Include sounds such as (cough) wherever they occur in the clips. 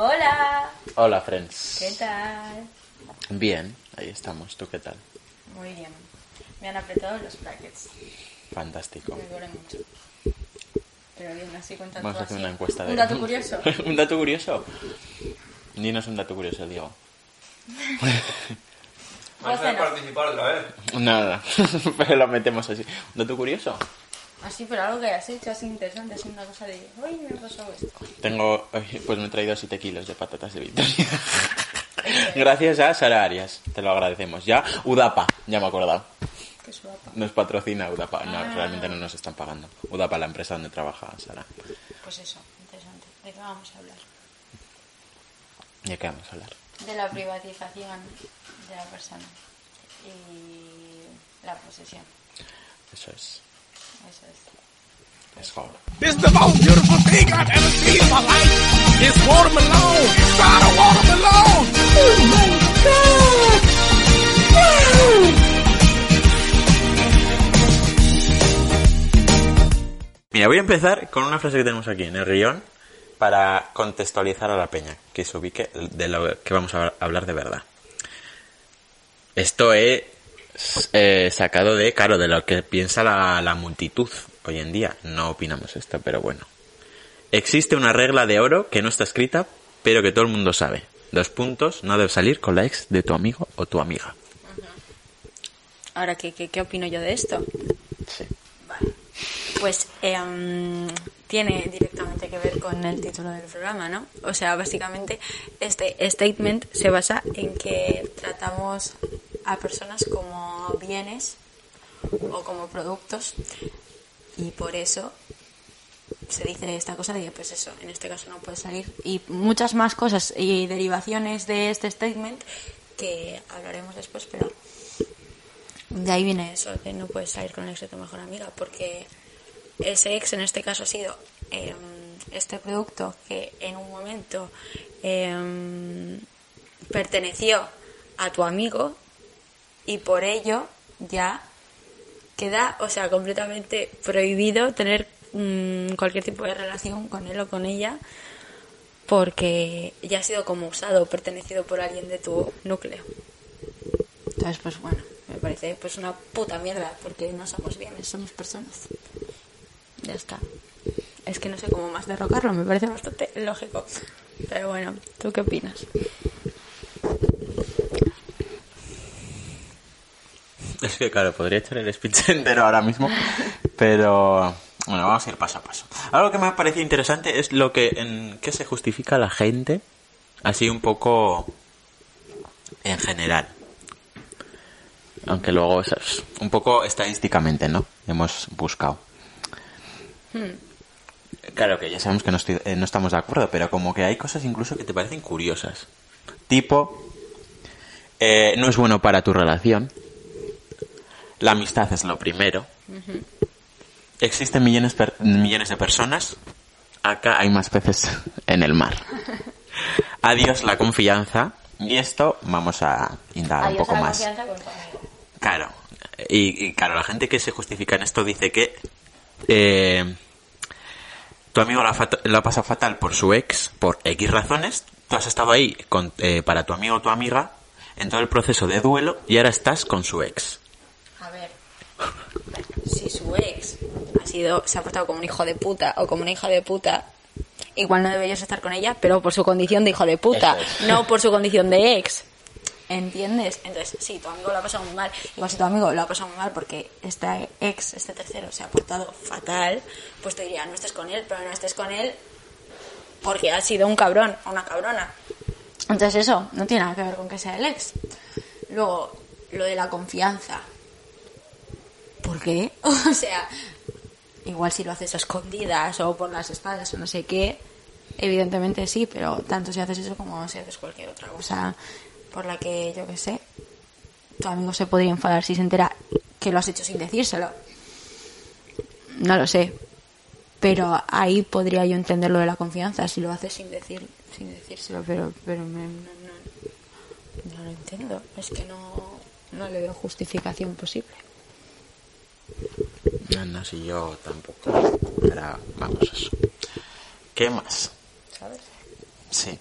Hola, Hola, friends. ¿qué tal? Bien, ahí estamos. ¿Tú qué tal? Muy bien. Me han apretado los brackets. Fantástico. Me duele mucho. Pero bien, así con tanto Vamos a hacer así. una encuesta de... Un dato (laughs) curioso. ¿Un dato curioso? Dinos un dato curioso, Diego. ¿Vas a participar otra vez? Nada, (laughs) pero lo metemos así. ¿Un dato curioso? Así, pero algo que hayas hecho así interesante, así una cosa de... Uy, me ha pasado esto. Tengo... Pues me he traído 7 kilos de patatas de Victoria. (laughs) Gracias a Sara Arias. Te lo agradecemos. Ya, Udapa. Ya me he acordado. Qué suapa. Nos patrocina Udapa. No, Ah. realmente no nos están pagando. Udapa, la empresa donde trabaja Sara. Pues eso, interesante. ¿De qué vamos a hablar? ¿Y de qué vamos a hablar? De la privatización de la persona y la posesión. Eso es. Eso es. Es joven. It's the most beautiful thing I've ever seen in my life. It's watermelon. It's not a watermelon. Oh my God. Mira, voy a empezar con una frase que tenemos aquí en el guion para contextualizar a la peña, que se ubique de lo que vamos a hablar de verdad. Esto es eh, sacado de, claro, de lo que piensa la, la multitud hoy en día. No opinamos esto, pero bueno. Existe una regla de oro que no está escrita, pero que todo el mundo sabe. Dos puntos, no debes salir con la ex de tu amigo o tu amiga. Ahora, ¿qué, qué, qué opino yo de esto? Sí. Pues em, tiene directamente que ver con el título del programa, ¿no? O sea, básicamente este statement se basa en que tratamos a personas como bienes o como productos y por eso se dice esta cosa de que pues eso, en este caso no puede salir. Y muchas más cosas y derivaciones de este statement que hablaremos después, pero de ahí viene eso, de no puedes salir con el ex de tu mejor amiga, porque ese ex en este caso ha sido eh, este producto que en un momento eh, perteneció a tu amigo y por ello ya queda, o sea, completamente prohibido tener mm, cualquier tipo de relación con él o con ella porque ya ha sido como usado o pertenecido por alguien de tu núcleo. Entonces, pues bueno, me parece pues una puta mierda, porque no somos bienes, somos personas. Ya está. Es que no sé cómo más derrocarlo, me parece bastante lógico. Pero bueno, ¿tú qué opinas? (laughs) Es que, claro, podría echar el speech entero ahora mismo, pero bueno, vamos a ir paso a paso. Algo que me ha parecido interesante es lo que en qué se justifica la gente, así un poco en general. Aunque luego es un poco estadísticamente, ¿no? Hemos buscado. Claro que ya sabemos que no, estoy- eh, no estamos de acuerdo, pero como que hay cosas incluso que te parecen curiosas. Tipo, eh, no es bueno para tu relación. La amistad es lo primero. Existen millones, per- millones de personas. Acá hay más peces (laughs) en el mar. (laughs) Adiós la confianza. Y esto vamos a indagar un poco más. Claro. Y, y, claro, la gente que se justifica en esto dice que eh, tu amigo lo ha, fat- lo ha pasado fatal por su ex, por X razones. Tú has estado ahí con, eh, para tu amigo o tu amiga en todo el proceso de duelo y ahora estás con su ex. Si su ex ha sido, se ha portado como un hijo de puta o como una hija de puta, igual no deberías estar con ella, pero por su condición de hijo de puta, es. no por su condición de ex. ¿Entiendes? Entonces, sí, tu amigo lo ha pasado muy mal. Igual si tu amigo lo ha pasado muy mal porque este ex, este tercero, se ha portado fatal, pues te diría, no estés con él, pero no estés con él porque ha sido un cabrón o una cabrona. Entonces eso no tiene nada que ver con que sea el ex. Luego, lo de la confianza. ¿Por qué? (laughs) O sea, igual si lo haces a escondidas o por las espaldas o no sé qué, evidentemente sí, pero tanto si haces eso como si haces cualquier otra cosa por la que, yo qué sé, tu amigo se podría enfadar si se entera que lo has hecho sin decírselo. No lo sé. Pero ahí podría yo entender lo de la confianza, si lo haces sin decir sin decírselo, pero, pero me- no, no- no lo entiendo. Es que no, no le veo justificación posible. No, no, si yo tampoco. Pero vamos, eso. ¿Qué más? ¿Sabes? Sí.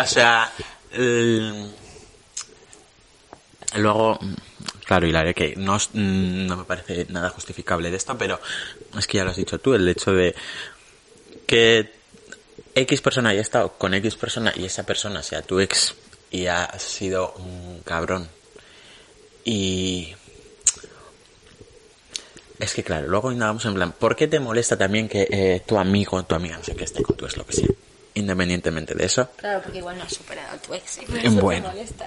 O sea, el- luego, claro, y la verdad que no, no me parece nada justificable de esto, pero es que ya lo has dicho tú, el hecho de que X persona haya estado con X persona y esa persona sea tu ex y ha sido un cabrón. Y es que claro, luego indagamos en plan, ¿por qué te molesta también que eh, tu amigo o tu amiga no sé qué esté con tu ex, lo que sea? Independientemente de eso. Claro, porque igual no has superado a tu ex. Eh, eso te bueno. molesta.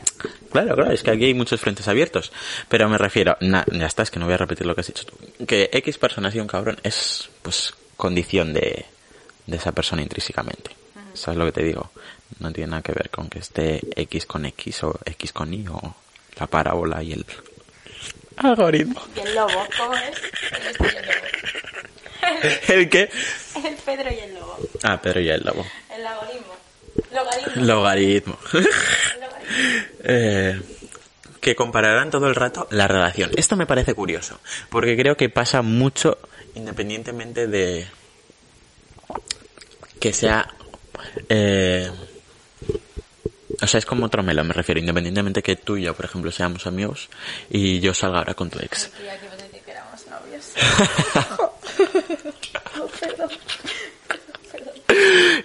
Claro, claro, es que aquí hay muchos frentes abiertos. Pero me refiero, na- ya está, es que no voy a repetir lo que has dicho tú. Que X persona ha sido un cabrón es, pues, condición de, de esa persona intrínsecamente. ¿Sabes lo que te digo? No tiene nada que ver con que esté X con X o X con Y o la parábola y el algoritmo. Y el lobo, ¿cómo es? El este y el lobo. (laughs) ¿El qué? El Pedro y el lobo. Ah, pero ya el lobo. El logaritmo. Logaritmo. Logaritmo. Logaritmo. (laughs) (laughs) Eh, que compararán todo el rato la relación. Esto me parece curioso, porque creo que pasa mucho independientemente de que sea... eh, o sea, es como otro melón, me refiero, independientemente que tú y yo, por ejemplo, seamos amigos y yo salga ahora con tu ex. Decir que éramos novios. (laughs)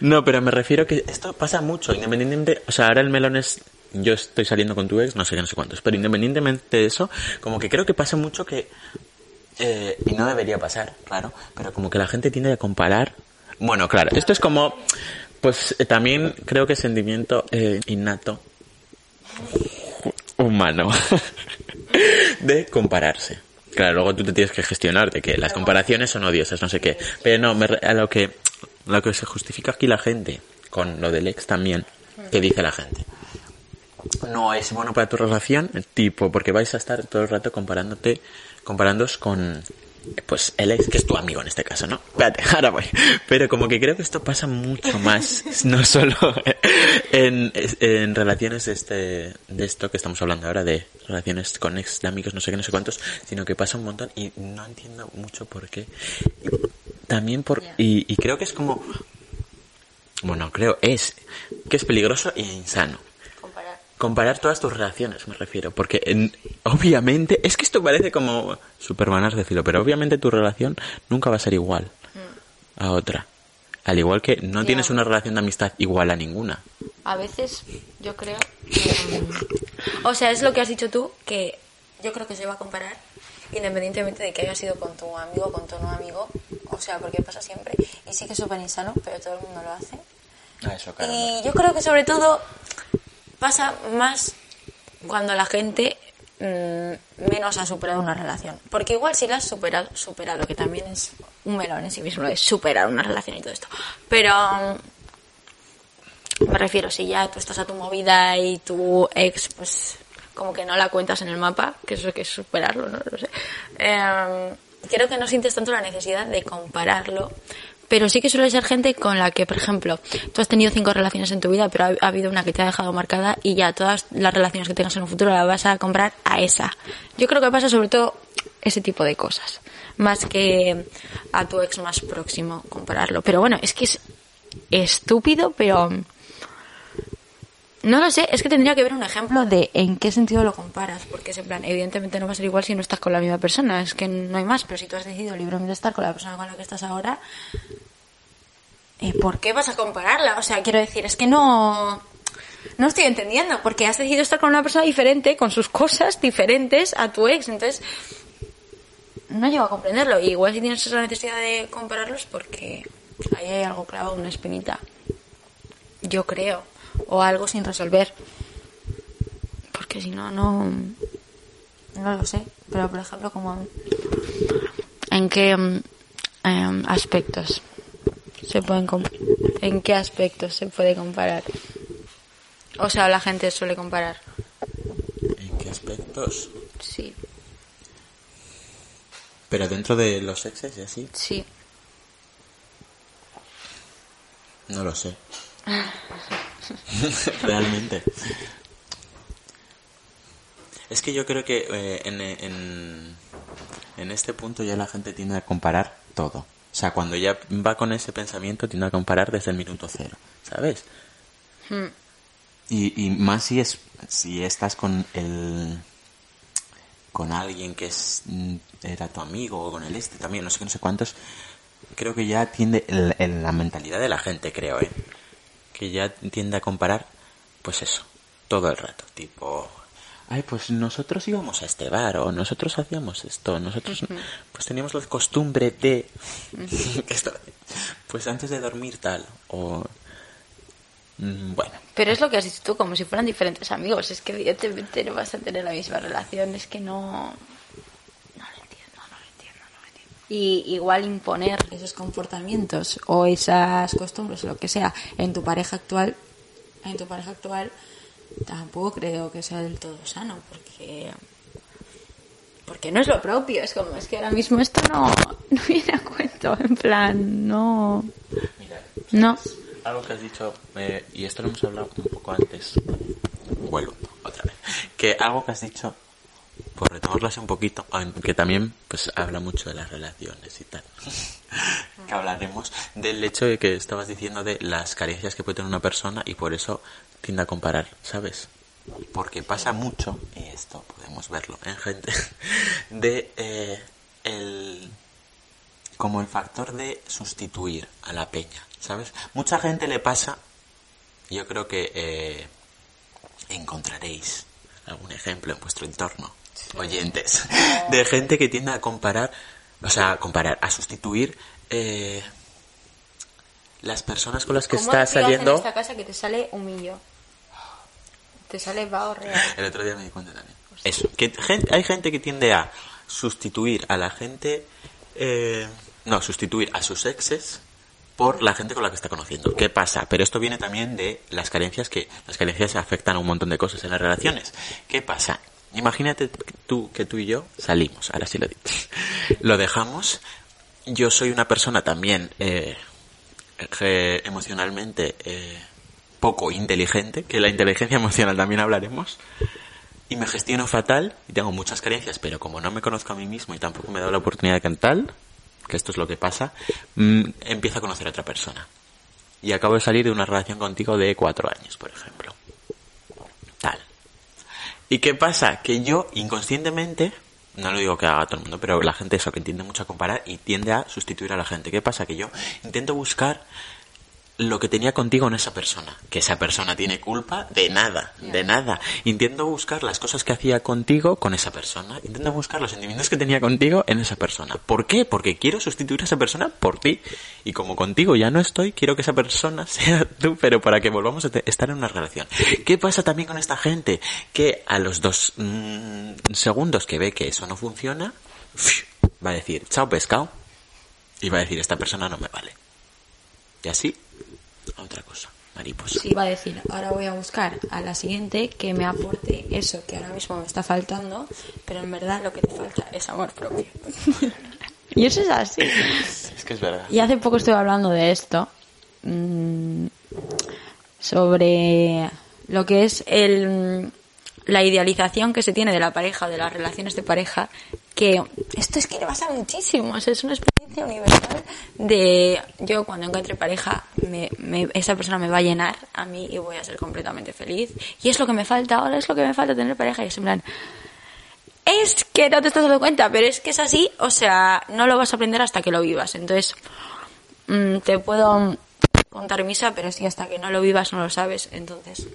No, pero me refiero que esto pasa mucho, independientemente, o sea, ahora el melón es, yo estoy saliendo con tu ex, no sé qué, no sé cuántos, pero independientemente de eso, como que creo que pasa mucho que, eh, y no debería pasar, claro, pero como que la gente tiende a comparar, bueno, claro, esto es como, pues eh, también creo que es sentimiento eh, innato, humano, (laughs) de compararse. Claro, luego tú te tienes que gestionar de que las comparaciones son odiosas, no sé qué. Pero no, me a lo que, lo que se justifica aquí la gente, con lo del ex también, que dice la gente. No es bueno para tu relación, tipo, porque vais a estar todo el rato comparándote, comparándoos con, pues, el ex que es tu amigo en este caso, ¿no? Espérate, (laughs) ahora voy. Pero como que creo que esto pasa mucho más, (laughs) no solo en, en relaciones de este, de esto que estamos hablando ahora, de relaciones con ex de amigos, no sé qué, no sé cuántos, sino que pasa un montón y no entiendo mucho por qué. También por, y, y creo que es como, bueno, creo, es, que es peligroso e insano Comparar. todas tus relaciones, me refiero, porque en- obviamente, es que esto parece como supermanas decirlo, pero obviamente tu relación nunca va a ser igual a otra. Al igual que no tienes una relación de amistad igual a ninguna. A veces yo creo que... mm, O sea, es lo que has dicho tú, que yo creo que se va a comparar independientemente de que haya sido con tu amigo o con tu no amigo. O sea, porque pasa siempre. Y sí que es súper insano, pero todo el mundo lo hace. Ah, eso, Y yo creo que sobre todo pasa más cuando la gente mm, menos ha superado una relación. Porque igual si la has superado, superado, que también es un melón en sí mismo, de superar una relación y todo esto. Pero mm, me refiero, si ya tú estás a tu movida y tu ex, pues como que no la cuentas en el mapa, que eso que es superarlo, no lo sé. Eh, creo que no sientes tanto la necesidad de compararlo, pero sí que suele ser gente con la que, por ejemplo, tú has tenido cinco relaciones en tu vida, pero ha, ha habido una que te ha dejado marcada y ya todas las relaciones que tengas en un futuro las vas a comprar a esa. Yo creo que pasa sobre todo ese tipo de cosas, más que a tu ex más próximo compararlo. Pero bueno, es que es estúpido, pero no lo sé, es que tendría que ver un ejemplo de en qué sentido lo comparas, porque es en plan, evidentemente no va a ser igual si no estás con la misma persona, es que no hay más, pero si tú has decidido libremente estar con la persona con la que estás ahora, ¿y por qué vas a compararla? O sea, quiero decir, es que no no estoy entendiendo, porque has decidido estar con una persona diferente, con sus cosas diferentes a tu ex, entonces no llego a comprenderlo. Y igual si tienes esa necesidad de compararlos porque ahí hay algo clavado, una espinita. Yo creo. O algo sin resolver. Porque si no, no. No lo sé. Pero por ejemplo, como. ¿En qué mm, em, aspectos se pueden ¿En qué aspectos se puede comparar? O sea, la gente suele comparar. ¿En qué aspectos? Sí, Pero dentro de los exes y así, sí. no lo sé. (laughs) Realmente. Es que yo creo que eh, en, en, en este punto ya la gente tiende a comparar todo. O sea, cuando ya va con ese pensamiento, tiende a comparar desde el minuto cero, ¿sabes? Hmm. Y, y más si es si estás con el con alguien que es mm, era tu amigo o con el este también, no sé qué, no sé cuántos, creo que ya tiende el- el- la mentalidad de la gente, creo, ¿eh? Que ya tiende a comparar, pues eso, todo el rato, tipo, ay, pues nosotros íbamos a este bar o nosotros hacíamos esto, nosotros pues teníamos la costumbre de, (laughs) pues antes de dormir tal, o, mm, bueno, Pero es lo que has dicho tú, como si fueran diferentes amigos. Es que evidentemente no vas a tener la misma relación. Es que. No lo entiendo, no lo entiendo, no lo entiendo. Y igual imponer esos comportamientos o esas costumbres o lo que sea en tu pareja actual, en tu pareja actual, tampoco creo que sea del todo sano, porque... Porque no es lo propio, es como, es que ahora mismo esto no, (laughs) no viene a cuento, en plan, no... Mira, No. algo que has dicho, eh, y esto lo hemos hablado un poco antes, vuelvo otra vez, que algo que has dicho, por retomarlo así un poquito, aunque también pues habla mucho de las relaciones y tal, (laughs) que hablaremos del hecho de que estabas diciendo de las carencias que puede tener una persona y por eso tiende a comparar, ¿sabes? Porque pasa mucho, y esto podemos verlo en gente, (laughs) de eh, el como el factor de sustituir a la peña, ¿sabes? Mucha gente le pasa, yo creo que eh, encontraréis algún ejemplo en vuestro entorno, oyentes, de gente que tiende a comparar, o sea, a comparar, a sustituir eh, las personas con las que ¿Cómo está decías saliendo. en esta casa que te sale un millo? Te sale vago real. (laughs) El otro día me di cuenta también. Eso, que hay gente que tiende a sustituir a la gente, eh, no, sustituir a sus exes por la gente con la que está conociendo. ¿Qué pasa? Pero esto viene también de las carencias que las carencias afectan a un montón de cosas en las relaciones. ¿Qué pasa? Imagínate tú que tú y yo salimos, ahora sí lo digo. (laughs) Lo dejamos. Yo soy una persona también eh, emocionalmente eh, poco inteligente, que la inteligencia emocional también hablaremos, y me gestiono fatal y tengo muchas carencias, pero como no me conozco a mí mismo y tampoco me he dado la oportunidad de cantar, que esto es lo que pasa, mm, empiezo a conocer a otra persona. Y acabo de salir de una relación contigo de cuatro años, por ejemplo. ¿Y qué pasa? Que yo inconscientemente, no lo digo que haga todo el mundo, pero la gente eso, que tiende mucho a comparar y tiende a sustituir a la gente. ¿Qué pasa? Que yo intento buscar lo que tenía contigo en esa persona. Que esa persona tiene culpa de nada, de nada. Intento buscar las cosas que hacía contigo con esa persona. Intento buscar los sentimientos que tenía contigo en esa persona. ¿Por qué? Porque quiero sustituir a esa persona por ti. Y como contigo ya no estoy, quiero que esa persona (laughs) sea tú, pero para que volvamos a estar en una relación. ¿Qué pasa también con esta gente? Que a los dos mm, segundos que ve que eso no funciona, (sniffs) va a decir, chao pescado. Y va a decir, esta persona no me vale. Y así, a otra cosa, mariposa. Sí, va a decir, ahora voy a buscar a la siguiente que me aporte eso que ahora mismo me está faltando, pero en verdad lo que te falta es amor propio. (laughs) y eso es así. Es que es verdad. Y hace poco estuve hablando de esto, mm, sobre lo que es el, la idealización que se tiene de la pareja, de las relaciones de pareja, que esto es que le pasa muchísimo, o es una experiencia universal de yo cuando encuentre pareja, me, me- esa persona me va a llenar a mí y voy a ser completamente feliz. Y es lo que me falta ahora, es lo que me falta tener pareja. Y es en plan, es que no te estás dando cuenta, pero es que es así, o sea, no lo vas a aprender hasta que lo vivas. Entonces, mm, te puedo contar misa, pero si hasta que no lo vivas no lo sabes. Entonces,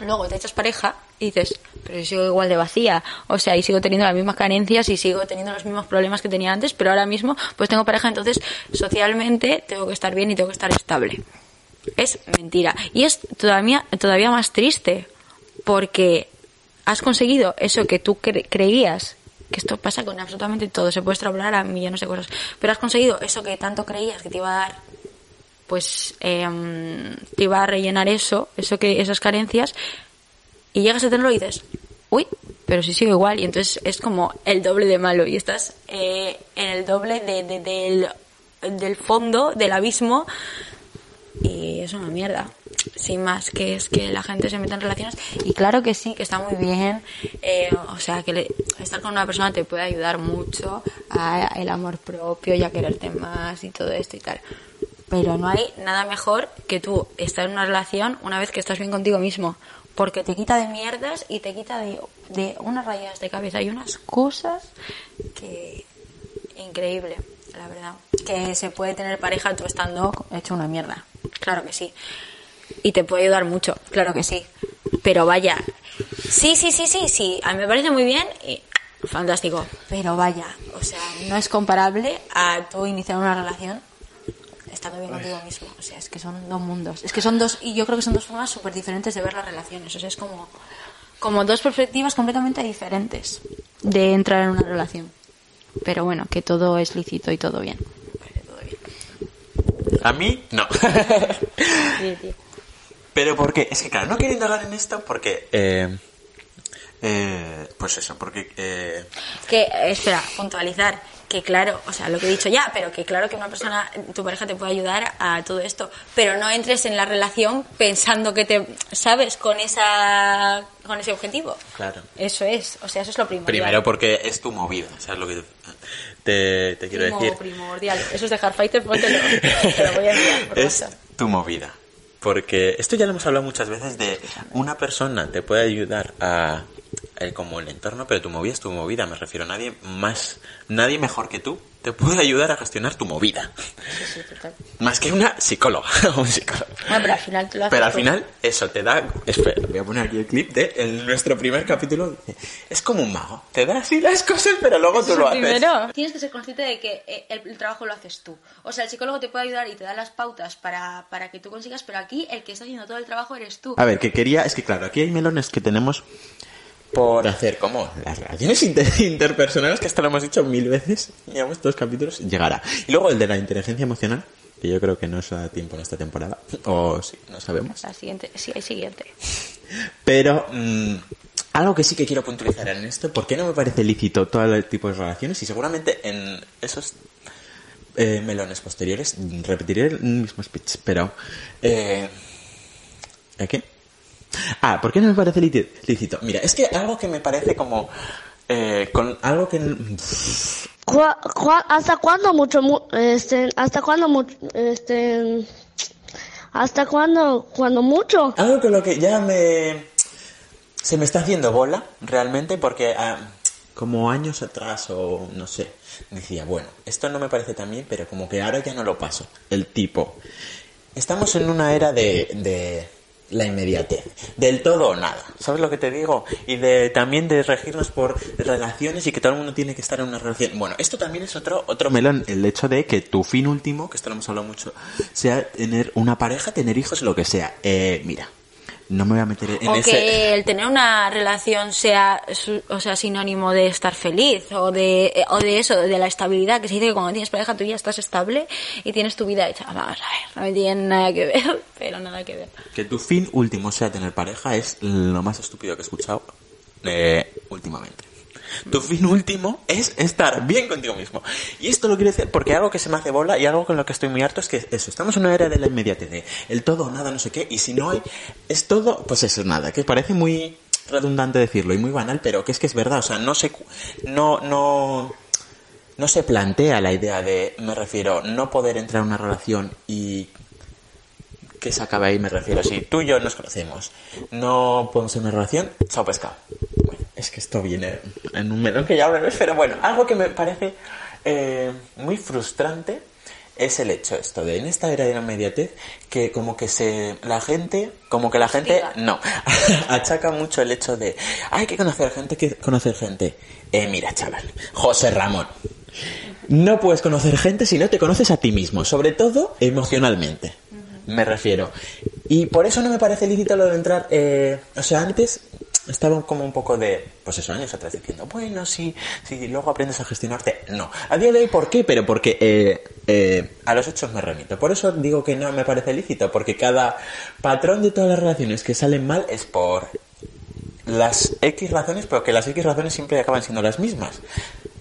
luego te echas pareja y dices, pero yo sigo igual de vacía. O sea, y sigo teniendo las mismas carencias y sigo teniendo los mismos problemas que tenía antes, pero ahora mismo pues tengo pareja, entonces socialmente tengo que estar bien y tengo que estar estable. Es mentira. Y es todavía, todavía más triste porque has conseguido eso que tú cre- creías que esto pasa con absolutamente todo, se puede extrapolar a millones de cosas, pero has conseguido eso que tanto creías que te iba a dar pues em, te iba a rellenar eso, eso que esas carencias y llegas a tenerlo y dices, uy, pero si sigo igual y entonces es como el doble de malo y estás eh, en el doble de, de- del, del fondo del abismo y es una mierda. Sin más, que es que la gente se meta en relaciones y claro que sí, que está muy bien, eh, o sea, que le- estar con una persona te puede ayudar mucho a el amor propio y a quererte más y todo esto y tal. Pero no hay nada mejor que tú estar en una relación una vez que estás bien contigo mismo. Porque te quita de mierdas y te quita de, de unas rayadas de cabeza y unas cosas que... Increíble, la verdad. Que se puede tener pareja tú estando hecho una mierda. Claro que sí. Y te puede ayudar mucho, claro que sí. Pero vaya, sí, sí, sí, sí, sí. A me parece muy bien y fantástico. Pero vaya, o sea, no es comparable a tú iniciar una relación estando bien contigo mismo. O sea, es que son dos mundos. Es que son dos, y yo creo que son dos formas súper diferentes de ver las relaciones. O sea, es como, como dos perspectivas completamente diferentes de entrar en una relación. Pero bueno, que todo es lícito y todo bien. Vale, todo bien. A mí, no. (laughs) Sí, tío. Pero ¿por qué? Es que claro, no quiero indagar en esto porque... eh, eh, pues eso, porque... eh, Que, eh, espera, puntualizar. Que claro, o sea, lo que he dicho ya, pero que claro que una persona, tu pareja te puede ayudar a todo esto. Pero no entres en la relación pensando que te, ¿sabes? Con esa, con ese objetivo. Claro. Eso es, o sea, eso es lo primordial. primero porque es tu movida, ¿sabes lo que te, te quiero Primo- decir? primordial. Eso es de Hardfighter, póntelo. (laughs) Te lo voy a enviar por es tu movida. Porque esto ya lo hemos hablado muchas veces de una persona te puede ayudar a eh, como el entorno, pero tu movida es tu movida, me refiero a nadie más, nadie mejor que tú te puede ayudar a gestionar tu movida. Sí, sí, total. Más que una psicóloga o (laughs) un psicólogo. Bueno, pero al final tú lo haces Pero al tú. final, eso te da. Espera, voy a poner aquí el clip de el- nuestro primer capítulo. Es como un mago. Te da así las cosas, pero luego tú lo haces. Primero, tienes que ser consciente de que eh, el, el trabajo lo haces tú. O sea, el psicólogo te puede ayudar y te da las pautas para, para que tú consigas, pero aquí el que está haciendo todo el trabajo eres tú. A ver, que quería. Es que claro, aquí hay melones que tenemos por hacer como las relaciones inter- (laughs) interpersonales, que esto lo hemos dicho mil veces. Llevamos dos capítulos, llegará. Y luego el de la inteligencia emocional, que yo creo que no se da tiempo en esta temporada. O sí, no sabemos. La siguiente, sí, hay siguiente. (laughs) Pero mm, algo que sí que quiero puntualizar en esto, ¿por qué no me parece lícito todo el tipo de relaciones? Y seguramente en esos eh, melones posteriores repetiré el mismo speech, pero... Eh, ¿a ¿Qué? Ah, ¿por qué no me parece lícito? Mira, es que algo que me parece como... eh, con algo que... ¿Cuá- cuá- ¿Hasta cuándo mucho, mu- este, hasta cuándo mucho, este, hasta cuándo, cuando mucho? Algo con lo que ya me... Se me está haciendo bola, realmente, porque ah, como años atrás o no sé, decía, bueno, esto no me parece tan bien, pero como que ahora ya no lo paso. El tipo. Estamos en una era de, de la inmediatez, del todo o nada, ¿sabes lo que te digo? Y de también de regirnos por relaciones y que todo el mundo tiene que estar en una relación. Bueno, esto también es otro otro melón, el hecho de que tu fin último, que esto lo hemos hablado mucho, sea tener una pareja, tener hijos, lo que sea. Eh, mira, no me voy a meter en o ese que el tener una relación sea, o sea sinónimo de estar feliz o de, o de eso, de la estabilidad, que se dice que cuando tienes pareja tú ya estás estable y tienes tu vida hecha. Vamos a ver, no me tiene nada que ver, (laughs) pero nada que ver. que tu fin último sea tener pareja es lo más estúpido que he escuchado eh, últimamente. Tu fin último es estar bien contigo mismo. Y esto lo quiero decir porque algo que se me hace bola y algo con lo que estoy muy harto es que eso, estamos en una era de la inmediatez, el todo nada, no sé qué, y si no hay, es todo, pues eso, nada, que parece muy redundante decirlo y muy banal, pero que es que es verdad, o sea, no se, no, no, se plantea la idea de, me refiero, no poder entrar en una relación y que se acabe ahí, me refiero. Si tú y yo nos conocemos, no podemos tener una relación, chao pescado. Es que esto viene en un melón que ya hablaré, pero bueno, algo que me parece eh, muy frustrante es el hecho esto de en esta era de la inmediatez que como que se la gente como que la gente no (laughs) achaca mucho el hecho de hay que conocer gente que conocer gente eh mira chaval José Ramón no puedes conocer gente si no te conoces a ti mismo, sobre todo emocionalmente. Me refiero. Y por eso no me parece lícito lo de entrar. eh, o sea, antes estaba como un poco de. Pues eso, años atrás diciendo, bueno, sí, sí, luego aprendes a gestionarte. No. A día de hoy, ¿por qué? Pero porque eh, eh, a los hechos me remito. Por eso digo que no me parece lícito, porque cada patrón de todas las relaciones que salen mal es por las X razones, pero que las X razones siempre acaban siendo las mismas.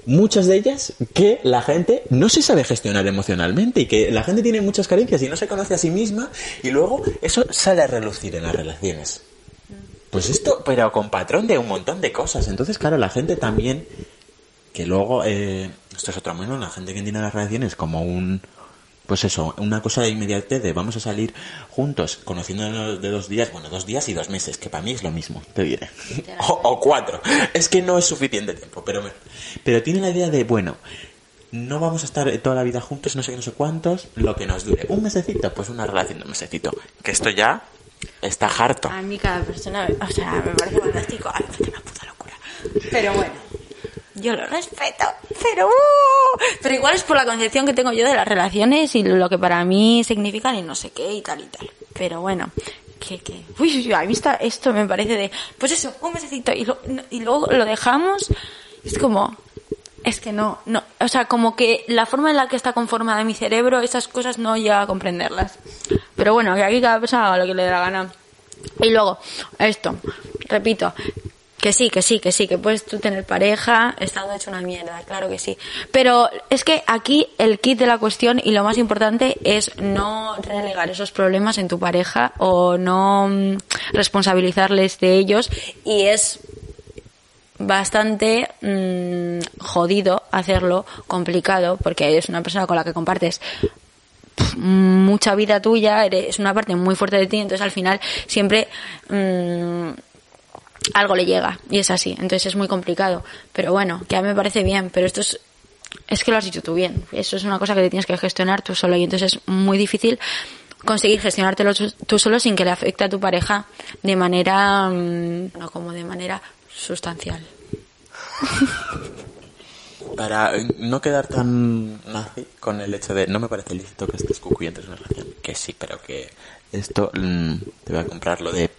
Muchas de ellas que la gente no se sabe gestionar emocionalmente y que la gente tiene muchas carencias y no se conoce a sí misma y luego eso sale a relucir en las relaciones. Pues esto, pero con patrón de un montón de cosas. Entonces, claro, la gente también, que luego, eh, esto es otro menos, la gente que entiende las relaciones como un, pues eso, una cosa de inmediatez de vamos a salir juntos, conociéndonos de dos días, bueno, dos días y dos meses, que para mí es lo mismo, te diré. O, (laughs) o cuatro. Es que no es suficiente tiempo, pero, me- pero tiene la idea de, bueno, no vamos a estar toda la vida juntos, no sé qué, no sé cuántos, lo que nos dure. Un mesecito, pues una relación de un mesecito. Que esto ya está harto. A mí cada persona, o sea, me parece fantástico. A mí me parece una puta locura. Pero bueno, yo lo respeto. Pero, uh, pero igual es por la concepción que tengo yo de las relaciones y lo que para mí significan y no sé qué y tal y tal. Pero bueno, que, que, uy, uy, a mí está- esto me parece de, pues eso, un mesecito y, lo- y luego lo dejamos. Es como, es que no, no, o sea, como que la forma en la que está conformada mi cerebro, esas cosas no llega a comprenderlas. Pero bueno, que aquí cada persona haga lo que le dé la gana. Y luego, esto, repito, que sí, que sí, que sí, que puedes tú tener pareja estando hecho una mierda, claro que sí. Pero es que aquí el kit de la cuestión y lo más importante es no relegar esos problemas en tu pareja o no mm, responsabilizarles de ellos y es bastante mm, jodido hacerlo, complicado, porque es una persona con la que compartes mucha vida tuya, eres- es una parte muy fuerte de ti, entonces al final siempre mm, algo le llega y es así, entonces es muy complicado, pero bueno, que a mí me parece bien, pero esto es es que lo has dicho tú bien, eso es una cosa que te tienes que gestionar tú solo y entonces es muy difícil conseguir gestionártelo tú tú solo sin que le afecte a tu pareja de manera mm, no como de manera sustancial. (laughs) Para no quedar tan nazi con el hecho de no me parece lícito que estés cucuyentes en una relación. Que sí, pero que esto mm, te voy a comprar lo de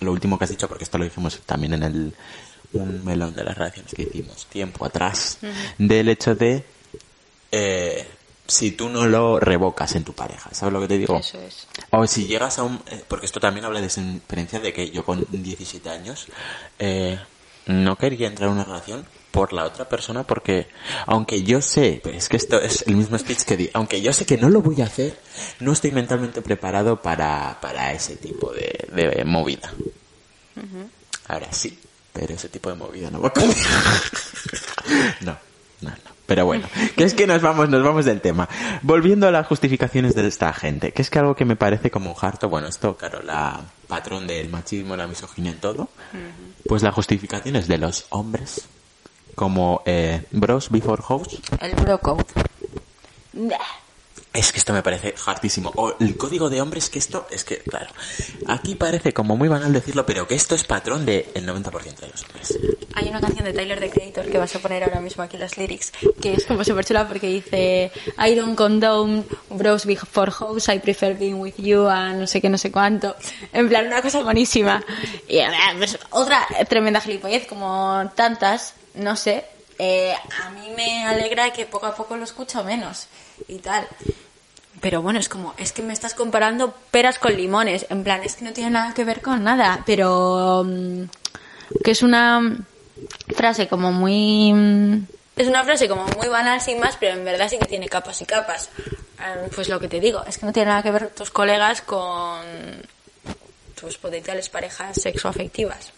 lo último que has dicho porque esto lo dijimos también en el un melón de las relaciones que hicimos tiempo atrás del hecho de eh, si tú no lo revocas en tu pareja, ¿sabes lo que te digo? Eso es. O si llegas a un... eh, Porque esto también habla de esa experiencia de que yo con 17 años eh, no quería entrar en una relación por la otra persona porque aunque yo sé, pero es que esto es el mismo speech que di, aunque yo sé que no lo voy a hacer, no estoy mentalmente preparado para, para ese tipo de, de movida. Ahora sí, pero ese tipo de movida no va conmigo. (laughs) no, no, no. Pero bueno, que es que nos vamos, nos vamos del tema. Volviendo a las justificaciones de esta gente, que es que algo que me parece como un harto, bueno, esto, claro, la patrón del machismo, la misoginia en todo, pues las justificaciones de los hombres, como eh, bros before hoes, El bro code. Es que esto me parece hartísimo. O el código de hombres, que esto, es que, claro, aquí parece como muy banal decirlo, pero que esto es patrón del 90% de los hombres. Hay una canción de Tyler the Creator que vas a poner ahora mismo aquí las lyrics, que es como súper chula porque dice I don't condone bros before hoes, I prefer being with you, a no sé qué, no sé cuánto. En plan, una cosa buenísima. Y pues, otra tremenda gilipollez, como tantas, no sé. eh, a mí me alegra que poco a poco lo escucho menos y tal. Pero bueno, es como, es que me estás comparando peras con limones. En plan, es que no tiene nada que ver con nada. Pero mm, que es una frase como muy... mm, Es una frase como muy banal sin más, pero en verdad sí que tiene capas y capas. Eh, Pues lo que te digo, es que no tiene nada que ver tus colegas con tus potenciales parejas sexoafectivas.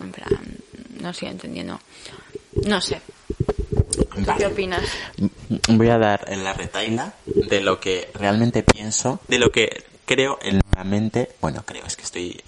En plan, no estoy entendiendo. No sé. ¿Tú Vale. qué opinas? Voy a dar en la retaila de lo que realmente pienso, de lo que creo en la mente, bueno, creo, es que estoy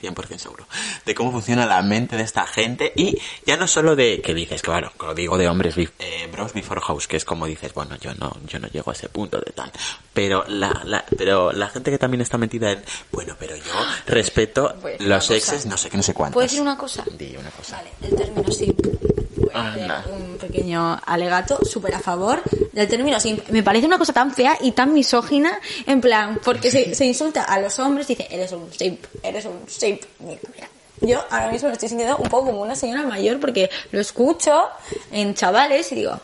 100% seguro, de cómo funciona la mente de esta gente y ya no solo de que dices, claro, lo digo de hombres, eh, bros before house, que es como dices, bueno, yo no, yo no llego a ese punto de tal, pero la, la, pero la gente que también está metida en, bueno, pero yo respeto los exes, no sé qué, no sé cuántos. ¿Puedo decir una cosa? Di una cosa. Vale, el término simp. Un pequeño alegato súper a favor del término. Me parece una cosa tan fea y tan misógina, en plan, porque se, se insulta a los hombres, dice, eres un simp, eres un simp. Mira, mira. Yo ahora mismo me estoy sintiendo un poco como una señora mayor porque lo escucho en chavales y digo,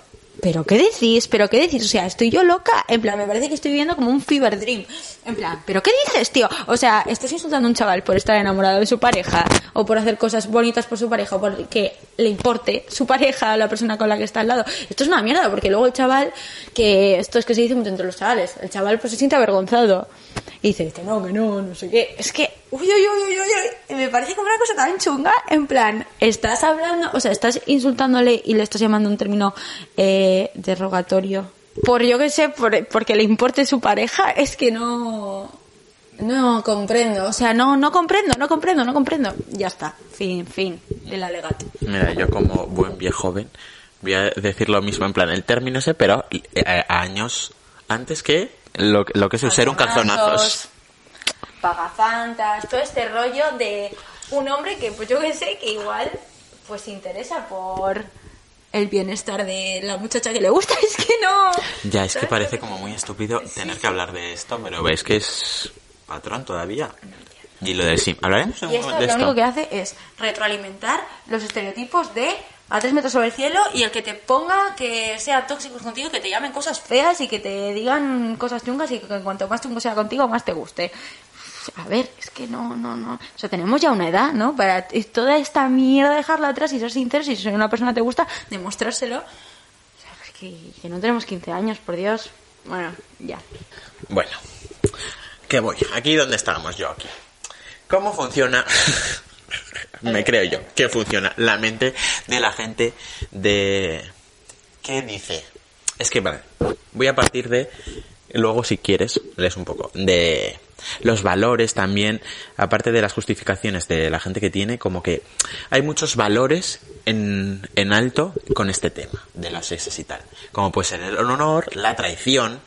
¿pero qué decís? ¿pero qué decís? O sea, ¿estoy yo loca? En plan, me parece que estoy viviendo como un fever dream. En plan, ¿pero qué dices, tío? O sea, ¿estás insultando a un chaval por estar enamorado de su pareja o por hacer cosas bonitas por su pareja o por que le importe su pareja o la persona con la que está al lado? Esto es una mierda porque luego el chaval, que esto es que se dice mucho entre los chavales, el chaval pues se siente avergonzado y dice que no, que no, no sé qué. Es que, uy, uy, uy, uy, uy, me parece como una cosa tan chunga, en plan, estás hablando, o sea, estás insultándole y le estás llamando un término eh, derogatorio por yo que sé, por, porque le importe su pareja, es que no, no comprendo. O sea, no, no comprendo, no comprendo, no comprendo. Ya está, fin, fin, el alegato. Mira, yo como buen viejo joven voy a decir lo mismo en plan el término ese, pero eh, años antes que lo, lo que es ser un calzonazos. Pagafantas, todo este rollo de un hombre que, pues yo que sé, que igual pues se interesa por el bienestar de la muchacha que le gusta, (laughs) es que no. Ya, es que parece como muy estúpido tener que hablar de esto, pero ves que es patrón todavía. Y lo de sí, hablaremos en Y un esto momento de lo único que hace es retroalimentar los estereotipos de a tres metros sobre el cielo y el que te ponga que sea tóxicos contigo, que te llamen cosas feas y que te digan cosas chungas y que cuanto más chungo sea contigo, más te guste. A ver, es que no, no, no. O sea, tenemos ya una edad, ¿no? Para toda esta mierda dejarla atrás y ser sinceros y si una persona te gusta, demostrárselo. O sea, es que, que no tenemos 15 años, por Dios. Bueno, ya. Bueno, ¿qué voy? Aquí donde estábamos yo aquí. ¿Cómo funciona? (laughs) Me creo yo que funciona la mente de la gente de ¿qué dice? Es que vale, voy a partir de luego si quieres lees un poco de los valores también, aparte de las justificaciones de la gente que tiene, como que hay muchos valores en, en alto con este tema de los sexos y tal. Como puede ser el honor, la traición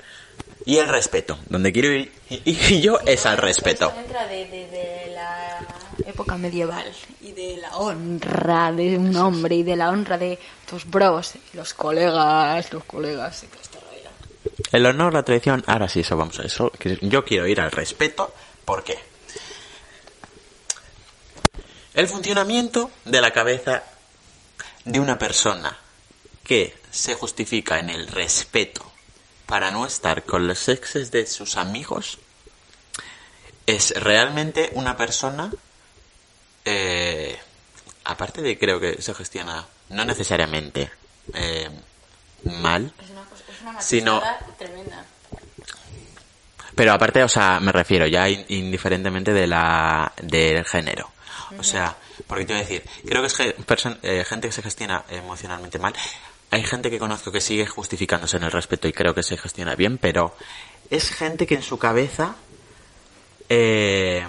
y el respeto. Donde quiero ir y, yo es al respeto. Esto entra de, de- de la época medieval y de la honra de un hombre y de la honra de tus bros, los colegas, los colegas y todo. El honor, la traición, ahora sí, eso vamos a eso. Yo quiero ir al respeto, ¿por qué? El funcionamiento de la cabeza de una persona que se justifica en el respeto para no estar con los exes de sus amigos es realmente una persona eh, aparte de creo que se gestiona no necesariamente eh, mal una, cosa- es una Si no- machizada tremenda. Pero aparte, o sea, me refiero ya in- indiferentemente de la del género. O sea, porque te voy a decir, creo que es eh, gente que se gestiona emocionalmente mal. Hay gente que conozco que sigue justificándose en el respeto y creo que se gestiona bien, pero es gente que en su cabeza eh,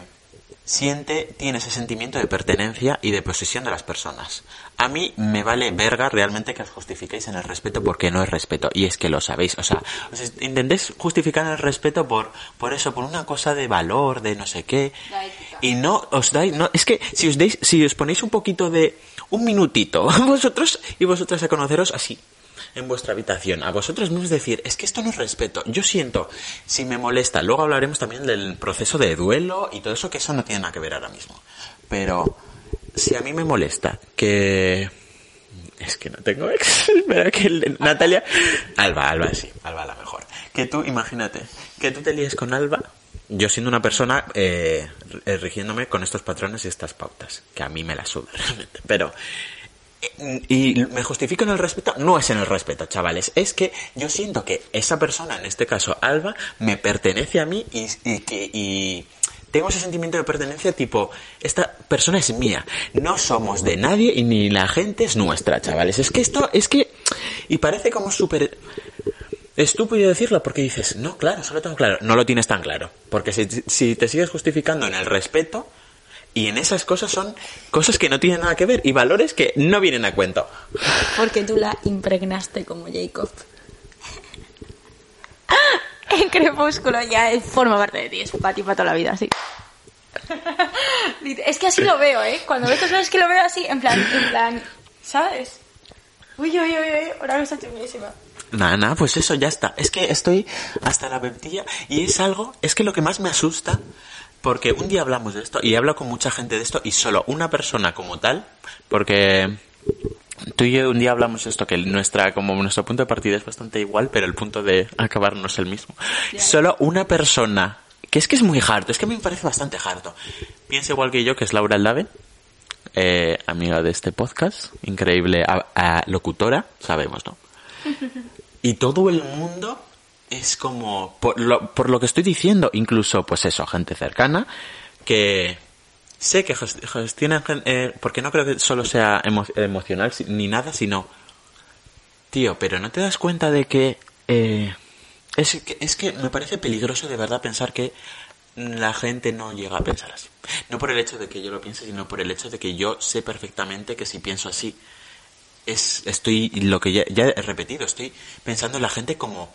siente, tiene ese sentimiento de pertenencia y de posesión de las personas. A mí me vale verga realmente que os justifiquéis en el respeto porque no es respeto. Y es que lo sabéis. O sea, os intentéis justificar el respeto por, por eso, por una cosa de valor, de no sé qué. La ética. Y no os dais, no, es que si os deis, si os ponéis un poquito de, un minutito, (laughs) vosotros y vosotras a conoceros así, en vuestra habitación, a vosotros mismos decir, es que esto no es respeto. Yo siento, si me molesta, luego hablaremos también del proceso de duelo y todo eso, que eso no tiene nada que ver ahora mismo. Pero, si a mí me molesta que... Es que no tengo ex. (laughs) Espera que Natalia... Alba, Alba, sí. Alba la mejor. Que tú, imagínate, que tú te líes con Alba, yo siendo una persona eh, eh, rigiéndome con estos patrones y estas pautas, que a mí me las suda (laughs) realmente. Pero... Y me justifico en el respeto, no es en el respeto, chavales, es que yo siento que esa persona, en este caso Alba, me pertenece a mí y, y y tengo ese sentimiento de pertenencia tipo, esta persona es mía, no somos de nadie y ni la gente es nuestra, chavales. Es que esto, es que, y parece como súper estúpido decirlo porque dices, no, claro, solo tengo claro. No lo tienes tan claro, porque si, si te sigues justificando en el respeto, y en esas cosas son cosas que no tienen nada que ver y valores que no vienen a cuento. Porque tú la impregnaste como Jacob. (laughs) En Crepúsculo ya forma parte de ti, es para ti para toda la vida, sí. (laughs) Es que así lo veo, ¿eh? Cuando veo estas cosas es que lo veo así, en plan, en plan, ¿sabes? Uy, uy, uy, uy, ahora me está chunguísima. Nada, nada, pues eso ya está. Es que estoy hasta la bebtilla y es algo, es que lo que más me asusta, porque un día hablamos de esto y hablo con mucha gente de esto y solo una persona como tal, porque tú y yo un día hablamos de esto, que nuestra, como nuestro punto de partida es bastante igual, pero el punto de acabar no es el mismo. Solo una persona, que es que es muy harto, es que a mí me parece bastante harto. Piensa igual que yo, que es Laura Aldave, eh, amiga de este podcast, increíble a- a- locutora, sabemos, ¿no? (laughs) Y todo el mundo es como, por lo, por lo que estoy diciendo, incluso, pues eso, gente cercana, que sé que ges- gestionan, eh, porque no creo que solo sea emo- emocional ni nada, sino, tío, pero no te das cuenta de que eh, es, que, es que me parece peligroso de verdad pensar que la gente no llega a pensar así. No por el hecho de que yo lo piense, sino por el hecho de que yo sé perfectamente que si pienso así, es, estoy, lo que ya he repetido, estoy pensando en la gente como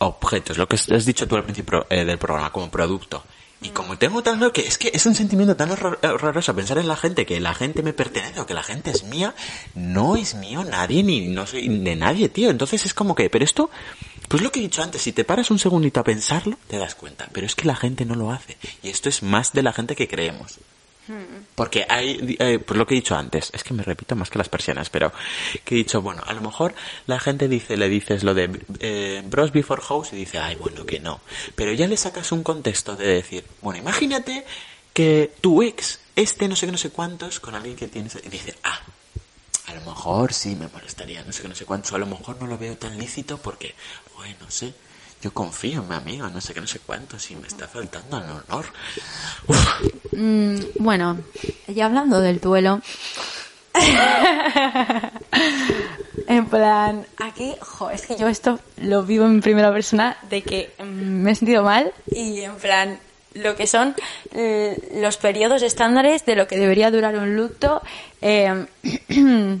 objetos, lo que has dicho tú al principio eh, del programa, como producto. Y como tengo tan que es que es un sentimiento tan horror- horroroso pensar en la gente, que la gente me pertenece o que la gente es mía, no es mío nadie, ni no soy de nadie, tío. Entonces es como que, pero esto, pues lo que he dicho antes, si te paras un segundito a pensarlo, te das cuenta. Pero es que la gente no lo hace. Y esto es más de la gente que creemos. Porque hay, eh, pues lo que he dicho antes, es que me repito más que las persianas, pero que he dicho, bueno, a lo mejor la gente dice, le dices lo de eh, Bros Before House y dice, ay, bueno, que no. Pero ya le sacas un contexto de decir, bueno, imagínate que tu ex este no sé qué, no sé cuántos con alguien que tienes, y dice, ah, a lo mejor sí me molestaría, no sé qué, no sé cuántos, a lo mejor no lo veo tan lícito porque, bueno, no sé, yo confío en mi amigo, no sé qué, no sé cuántos, y me está faltando al honor. Mm, bueno, ya hablando del duelo. (laughs) en plan, aquí, jo, es que yo esto lo vivo en primera persona de que mm, me he sentido mal y en plan, lo que son eh, los periodos estándares de lo que debería durar un luto eh, (clears throat)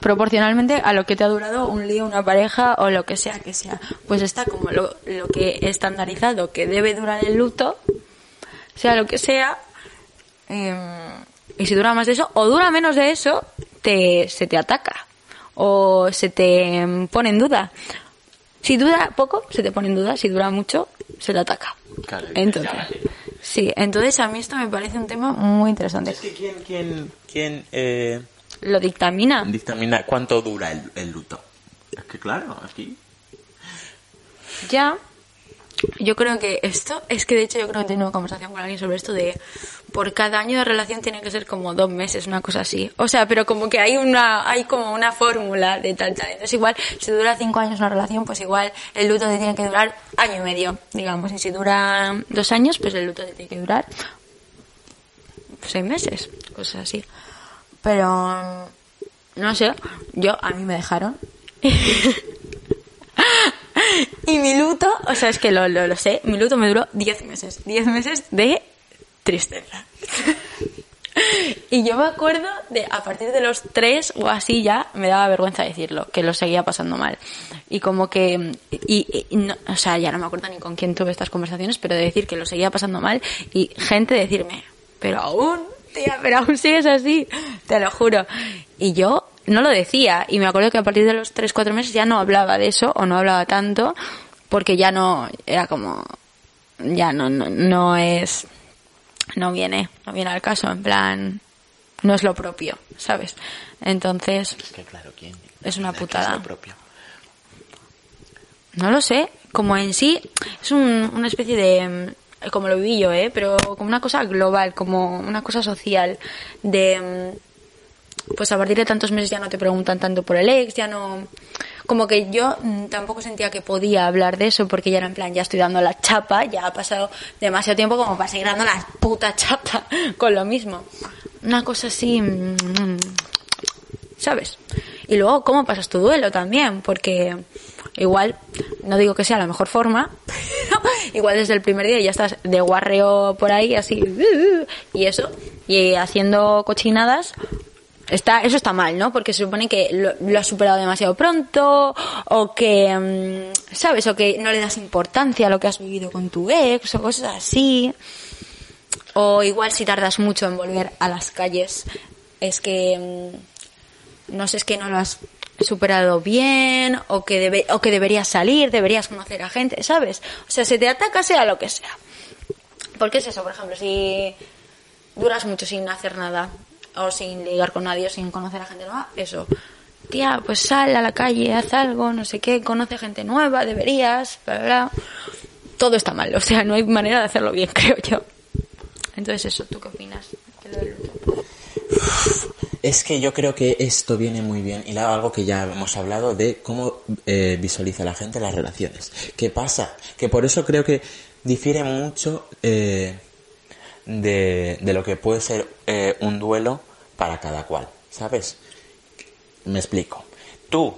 proporcionalmente a lo que te ha durado un lío, una pareja o lo que sea que sea. Pues está como lo, lo que estandarizado que debe durar el luto sea lo que sea, eh, y si dura más de eso, o dura menos de eso, te, se te ataca, o se te em, pone en duda. Si dura poco, se te pone en duda, si dura mucho, se te ataca. Claro, Entonces, sí, entonces a mí esto me parece un tema muy interesante. Es que quién, quién, quién eh, Lo dictamina. dictamina cuánto dura el, el luto. Es que claro, aquí. Ya, yo creo que esto, es que de hecho yo creo que he tenido una conversación con alguien sobre esto de por cada año de relación tiene que ser como dos meses, una cosa así. O sea, pero como que hay una, hay como una fórmula de tal, tal. Entonces igual, si dura cinco años una relación, pues igual el luto te tiene que durar año y medio, digamos. Y si dura dos años, pues el luto te tiene que durar seis meses, cosas así. Pero, no sé, yo, a mí me dejaron. (laughs) Y mi luto, o sea, es que lo, lo, lo sé, mi luto me duró 10 meses. 10 meses de tristeza. (laughs) Y yo me acuerdo de, a partir de los 3 o así ya, me daba vergüenza decirlo, que lo seguía pasando mal. Y como que, y, y no- o sea, ya no me acuerdo ni con quién tuve estas conversaciones, pero de decir que lo seguía pasando mal y gente decirme, pero aún, tía, pero aún sigues así, te lo juro. Y yo no lo decía, y me acuerdo que a partir de los 3, 4 meses ya no hablaba de eso, o no hablaba tanto, porque ya no, era como, ya no, no, no es, no viene, no viene al caso, en plan, no es lo propio, ¿sabes? Entonces, Es que claro, ¿quién? Es una ¿Qué es putada. lo propio? no lo sé, como en sí, es un- una especie de, como lo viví yo, ¿eh? Pero como una cosa global, como una cosa social, de, mm, pues a partir de tantos meses ya no te preguntan tanto por el ex, ya no, como que yo mm, tampoco sentía que podía hablar de eso porque ya era en plan, ya estoy dando la chapa, ya ha pasado demasiado tiempo como para seguir dando la puta chapa (laughs) con lo mismo. Una cosa así, mm, ¿sabes? Y luego, ¿cómo pasas tu duelo también? Porque igual, no digo que sea la mejor forma, (laughs) igual desde el primer día ya estás de guarreo por ahí, así, y eso, y haciendo cochinadas, está, eso está mal, ¿no? Porque se supone que lo, lo has superado demasiado pronto, o que, mm, ¿sabes? O que no le das importancia a lo que has vivido con tu ex, o cosas así. O igual si tardas mucho en volver a las calles, es que, mm, no sé, es que no lo has superado bien, o que, debe, o que deberías salir, deberías conocer a gente, ¿sabes? O sea, se te ataca sea lo que sea. Porque es eso, por ejemplo, si duras mucho sin hacer nada, o sin ligar con nadie, o sin conocer a gente nueva, eso. Tía, pues sal a la calle, haz algo, no sé qué, conoce gente nueva, deberías, bla, bla. Todo está mal, o sea, no hay manera de hacerlo bien, (laughs) creo yo. Entonces eso, ¿tú qué opinas? Es que yo creo que esto viene muy bien y algo que ya hemos hablado de cómo eh, visualiza la gente las relaciones. ¿Qué pasa? Que por eso creo que difiere mucho eh, de, de lo que puede ser eh, un duelo para cada cual, ¿sabes? Me explico. Tú,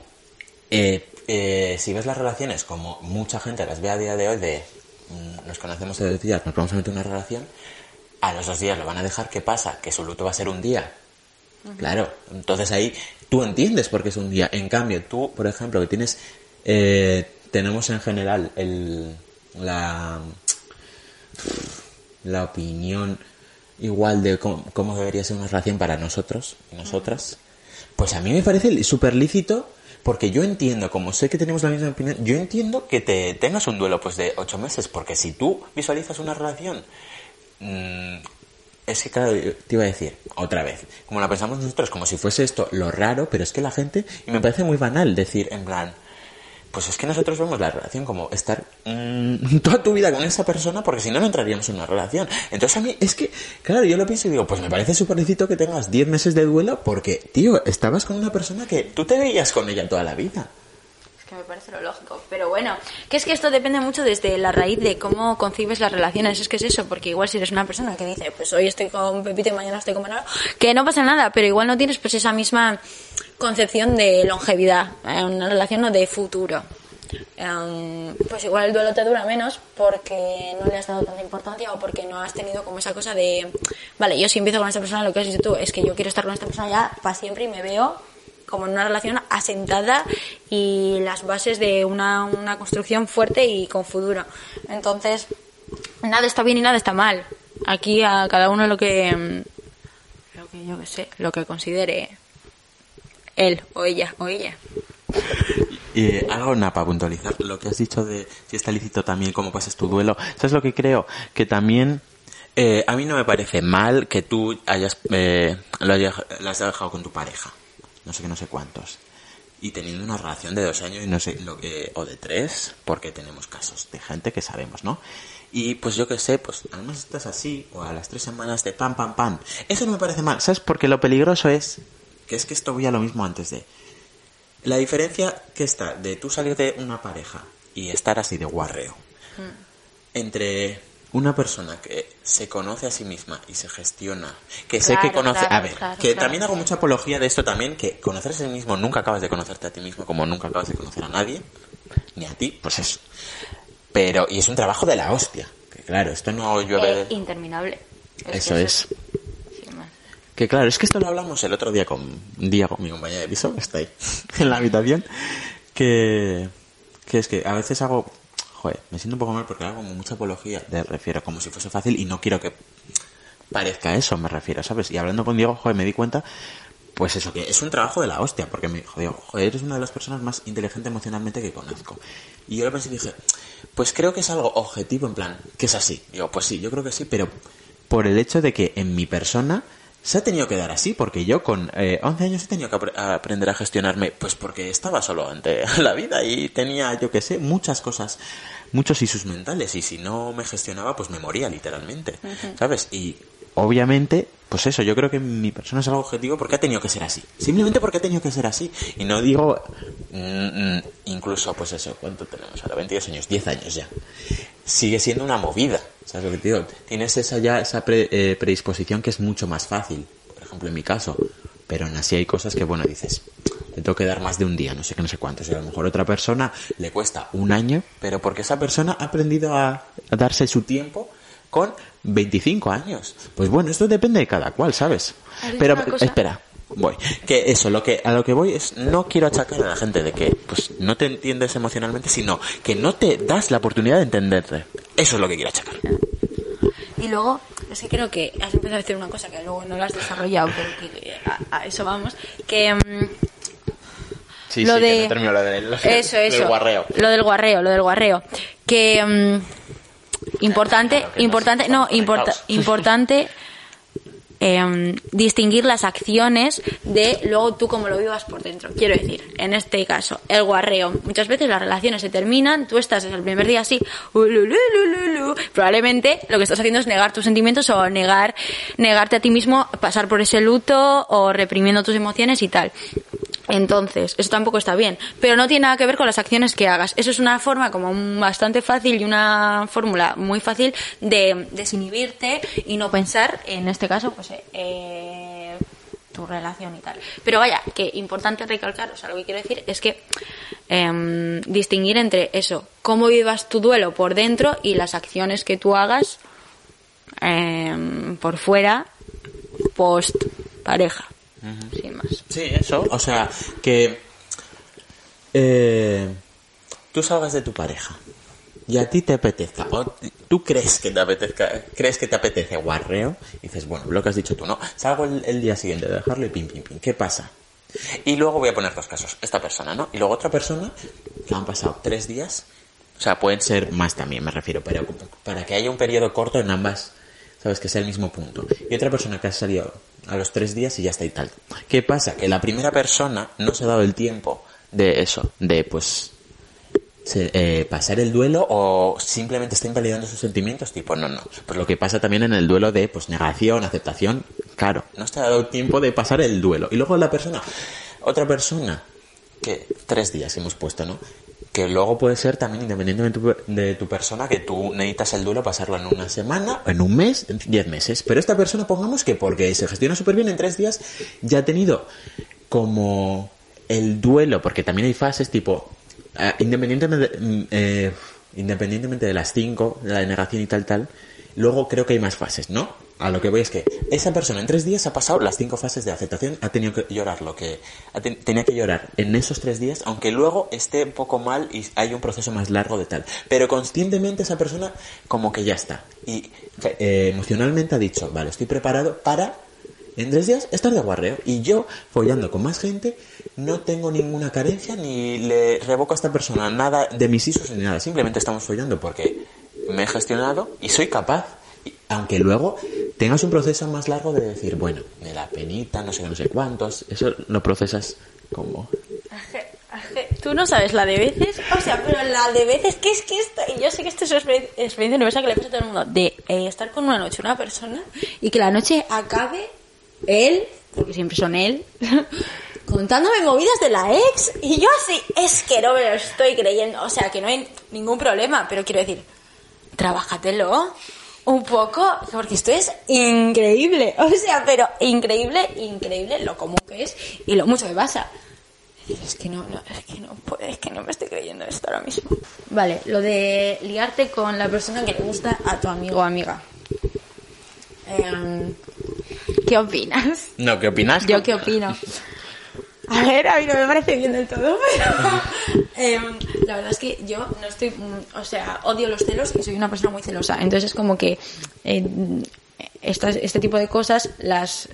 eh, si ves las relaciones como mucha gente las ve a día de hoy de mm, nos conocemos de dos días, nos vamos a meter una relación, a los dos días lo van a dejar, ¿qué pasa? Que su luto va a ser un día. Claro, entonces ahí tú entiendes por qué es un día. En cambio, tú, por ejemplo, que tienes, eh, tenemos en general el, la, la opinión igual de cómo, cómo debería ser una relación para nosotros y nosotras, pues a mí me parece súper lícito porque yo entiendo, como sé que tenemos la misma opinión, yo entiendo que te tengas un duelo pues de ocho meses, porque si tú visualizas una relación, mm, es que claro, te iba a decir, otra vez, como la pensamos nosotros, como si fuese esto lo raro, pero es que la gente, y me parece muy banal decir en plan, pues es que nosotros vemos la relación como estar mm, (laughs) toda tu vida con esa persona porque si no, no entraríamos en una relación. Entonces a mí es que, claro, yo lo pienso y digo, pues me parece súper que tengas 10 meses de duelo porque, tío, estabas con una persona que tú te veías con ella toda la vida. Que me parece lo lógico. Pero bueno, que es que esto depende mucho desde la raíz de cómo concibes las relaciones. Es que es eso, porque igual si eres una persona que dice, pues hoy estoy con Pepito y mañana estoy con Manolo, que no pasa nada, pero igual no tienes pues esa misma concepción de longevidad, una relación no de futuro. Em, pues igual el duelo te dura menos porque no le has dado tanta importancia o porque no has tenido como esa cosa de, vale, yo si empiezo con esta persona, lo que has dicho tú es que yo quiero estar con esta persona ya para siempre y me veo como en una relación asentada y las bases de una, una construcción fuerte y con futuro. Entonces, nada está bien y nada está mal. Aquí a cada uno lo que, em, lo que yo que sé, lo que considere él o ella o ella. Y algo nada para puntualizar lo que has dicho de si está lícito también cómo pasas tu duelo. ¿Sabes lo que creo? Que también eh, a mí no me parece mal que tú hayas eh, lo hayas, lo has dejado con tu pareja, no sé qué, no sé cuántos, y teniendo una relación de dos años y no sé lo que o de tres, porque tenemos casos de gente que sabemos, ¿no? Y pues yo que sé, pues además estás así o a las tres semanas de pam pam pam. Eso no me parece mal, ¿sabes? Porque lo peligroso es que es que esto voy a lo mismo antes de la diferencia que está de tú salir de una pareja y estar así de guarreo entre una persona que se conoce a sí misma y se gestiona, que sé que Claro, conoce, claro, a ver, claro, que claro. también hago mucha apología de esto también, que conocerse a sí mismo nunca acabas de conocerte a ti mismo como nunca acabas de conocer a nadie, ni a ti, pues eso. Pero, y es un trabajo de la hostia, que claro, esto no llueve Eh, interminable. Eso es. Que claro, es que esto lo hablamos el otro día con Diego, mi compañera de piso, que está ahí (laughs) en la habitación, que, que es que a veces hago, joder, me siento un poco mal porque hago como mucha apología, de refiero, como si fuese fácil y no quiero que parezca eso, me refiero, ¿sabes? Y hablando con Diego, joder, me di cuenta, pues eso, que es un trabajo de la hostia, porque me dijo, Diego, joder, eres una de las personas más inteligentes emocionalmente que conozco. Y yo lo pensé y dije, pues creo que es algo objetivo, en plan, que es así. Digo, pues sí, yo creo que sí, pero por el hecho de que en mi persona se ha tenido que dar así, porque yo con eh, 11 años he tenido que aprender a gestionarme, pues porque estaba solo ante (laughs) la vida y tenía, yo que sé, muchas cosas, muchos isus mentales, y si no me gestionaba, pues me moría literalmente, ¿sabes? Y obviamente, pues eso, yo creo que mi persona es algo objetivo porque ha tenido que ser así, simplemente porque ha tenido que ser así, y no digo, mm, mm, incluso, pues eso, ¿cuánto tenemos ahora? 22 años, 10 años ya sigue siendo una movida. ¿Sabes lo que te digo? Tienes esa ya, esa pre- eh, predisposición que es mucho más fácil. Por ejemplo, en mi caso. Pero aún así hay cosas que, bueno, dices, le tengo que dar más de un día, no sé qué, no sé cuántos. Y a lo mejor a otra persona le cuesta un año, pero porque esa persona ha aprendido a, a darse su tiempo con 25 años. Pues bueno, esto depende de cada cual, ¿sabes? ¿Has dicho Pero, cosa? espera, voy. Que eso, lo que, a lo que voy es, no quiero achacar a la gente de que, pues, no te entiendes emocionalmente, sino que no te das la oportunidad de entenderte. Eso es lo que quiero achacar. Y luego, es que creo que has empezado a decir una cosa que luego no lo has desarrollado, pero que a, a eso vamos. Que. mm, Sí, lo sí, de que no termino lo del- lo (laughs) eso del eso guarreo. lo del guarreo lo del guarreo que mm, importante Claro que importante no importa, importante (laughs) em, distinguir las acciones de luego tú cómo lo vivas por dentro. Quiero decir, en este caso, el guarreo. Muchas veces las relaciones se terminan, tú estás el primer día así, ulululululu. probablemente lo que estás haciendo es negar tus sentimientos o negar, negarte a ti mismo, pasar por ese luto o reprimiendo tus emociones y tal. Entonces, eso tampoco está bien, pero no tiene nada que ver con las acciones que hagas. Eso es una forma como bastante fácil y una fórmula muy fácil de desinhibirte y no pensar, en este caso, pues, eh, tu relación y tal. Pero vaya, que importante recalcar, o sea, lo que quiero decir es que em, distinguir entre eso, cómo vivas tu duelo por dentro y las acciones que tú hagas em, por fuera, post pareja. Sin más. Sí, eso. O sea, que eh, tú salgas de tu pareja y a ti te apetezca, o tú crees que te apetezca, crees que te apetece guarreo, y dices, bueno, lo que has dicho tú, no, salgo el, el día siguiente de dejarlo y pim, pim, pim, ¿qué pasa? Y luego voy a poner dos casos, esta persona, ¿no? Y luego otra persona que han pasado tres días, o sea, pueden ser más también, me refiero, pero para que haya un periodo corto en ambas, sabes, que sea el mismo punto. Y otra persona que ha salido a los tres días y ya está y tal. ¿Qué pasa? Que la primera persona no se ha dado el tiempo de eso, de pues se- eh, pasar el duelo o simplemente está invalidando sus sentimientos, tipo, no, no. Pues lo que pasa también en el duelo de pues negación, aceptación, claro, no te ha dado tiempo de pasar el duelo. Y luego la persona, otra persona, que tres días hemos puesto, ¿no? Que luego puede ser también independientemente de tu, persona, que tú necesitas el duelo pasarlo en una semana, en un mes, en diez meses. Pero esta persona, pongamos que porque se gestiona súper bien en tres días, ya ha tenido como el duelo, porque también hay fases tipo, eh, independientemente, de, mm, eh, independientemente de las cinco, de la negación y tal, tal, luego creo que hay más fases, ¿no? A lo que voy es que esa persona en tres días ha pasado las cinco fases de aceptación, ha tenido que llorar lo que ten- tenía que llorar en esos tres días, aunque luego esté un poco mal y hay un proceso más largo de tal. Pero conscientemente esa persona como que ya está. Y eh, emocionalmente ha dicho, vale, estoy preparado para en tres días estar de guarreo. Y yo, follando con más gente, no tengo ninguna carencia ni le revoco a esta persona nada de mis isos ni nada. Simplemente estamos follando porque me he gestionado y soy capaz. Aunque luego tengas un proceso más largo de decir, bueno, me da penita, no sé qué, no sé cuántos, eso lo procesas como... Tú no sabes la de veces, o sea, pero la de veces que es que esto, y yo sé que esto es una exper- experiencia universal que le pasa a todo el mundo, de eh, estar con una noche una persona y que la noche acabe él, porque siempre son él, (laughs) contándome movidas de la ex y yo así, es que no me lo estoy creyendo, o sea, que no hay ningún problema, pero quiero decir, trabájatelo un poco, porque esto es increíble, (laughs) o sea, pero increíble, increíble lo común que es y lo mucho que pasa. Es que no, no, es que no puedo, es que no me estoy creyendo esto ahora mismo. Vale, lo de liarte con la persona que le gusta a tu amigo o amiga. Em, ¿Qué opinas? No, ¿qué opinas? ¿Yo qué opino? A ver, a mí no me parece bien del todo, pero (laughs) em, la verdad es que yo no estoy, mm, o sea, odio los celos y soy una persona muy celosa. Entonces es como que eh, este tipo de cosas, las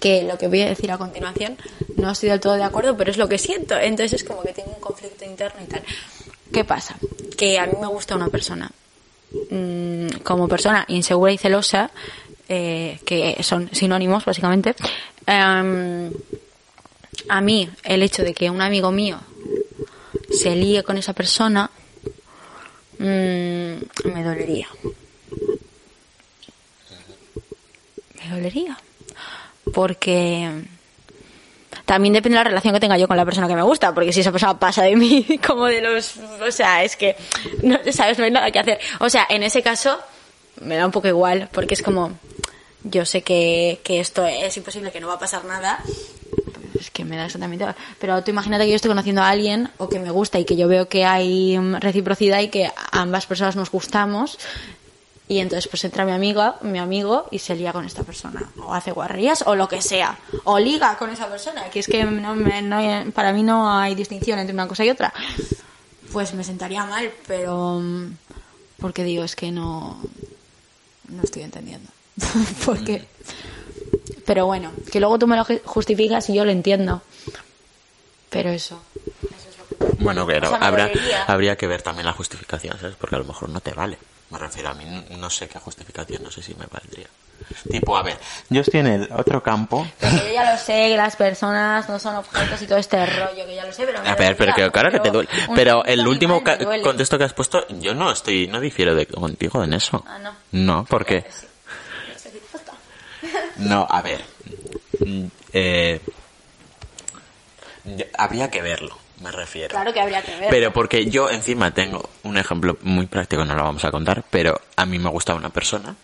que lo que voy a decir a continuación, no estoy del todo de acuerdo, pero es lo que siento. Entonces es como que tengo un conflicto interno y tal. ¿Qué pasa? Que a mí me gusta una persona. Mm, como persona insegura y celosa, eh, que son sinónimos básicamente, em, a mí el hecho de que un amigo mío se líe con esa persona mm, me dolería. Me dolería. Porque también depende de la relación que tenga yo con la persona que me gusta, porque si esa persona pasa de mí (laughs) como de los... O sea, es que, no, ¿sabes? No hay nada que hacer. O sea, en ese caso me da un poco igual, porque es como, yo sé que, que esto es imposible, que no va a pasar nada. Es que me da exactamente igual. Pero tú imagínate que yo estoy conociendo a alguien o que me gusta y que yo veo que hay mm, reciprocidad y que ambas personas nos gustamos y entonces pues entra mi amiga, mi amigo y se lía con esta persona. O hace guarrerías o lo que sea. O liga con esa persona. Que es que no me- no para mí no hay distinción entre una cosa y otra. Pues me sentaría mal, pero... mm, Porque digo, es que no... No estoy entendiendo. (laughs) porque... Pero bueno, que luego tú me lo ju- justificas y yo lo entiendo. Pero eso. Bueno, pero O sea, me habrá, dolería. habría que ver también la justificación, ¿sabes? Porque a lo mejor no te vale. Me refiero a mí, no- sé qué justificación, no sé si me valdría. Tipo, a ver, yo estoy en el otro campo. Pero yo ya lo sé, que las personas no son objetos y todo este rollo, que ya lo sé, pero... A ver, pero que claro que te duele. Pero el último ca- contexto que has puesto, yo no estoy, no difiero de contigo en eso. Ah, no. No, ¿por qué? Sí. No a ver. Mm, eh, habría que verlo, me refiero. Claro que habría que ver. Pero porque yo encima tengo un ejemplo muy práctico, no lo vamos a contar, pero a mí me gusta una persona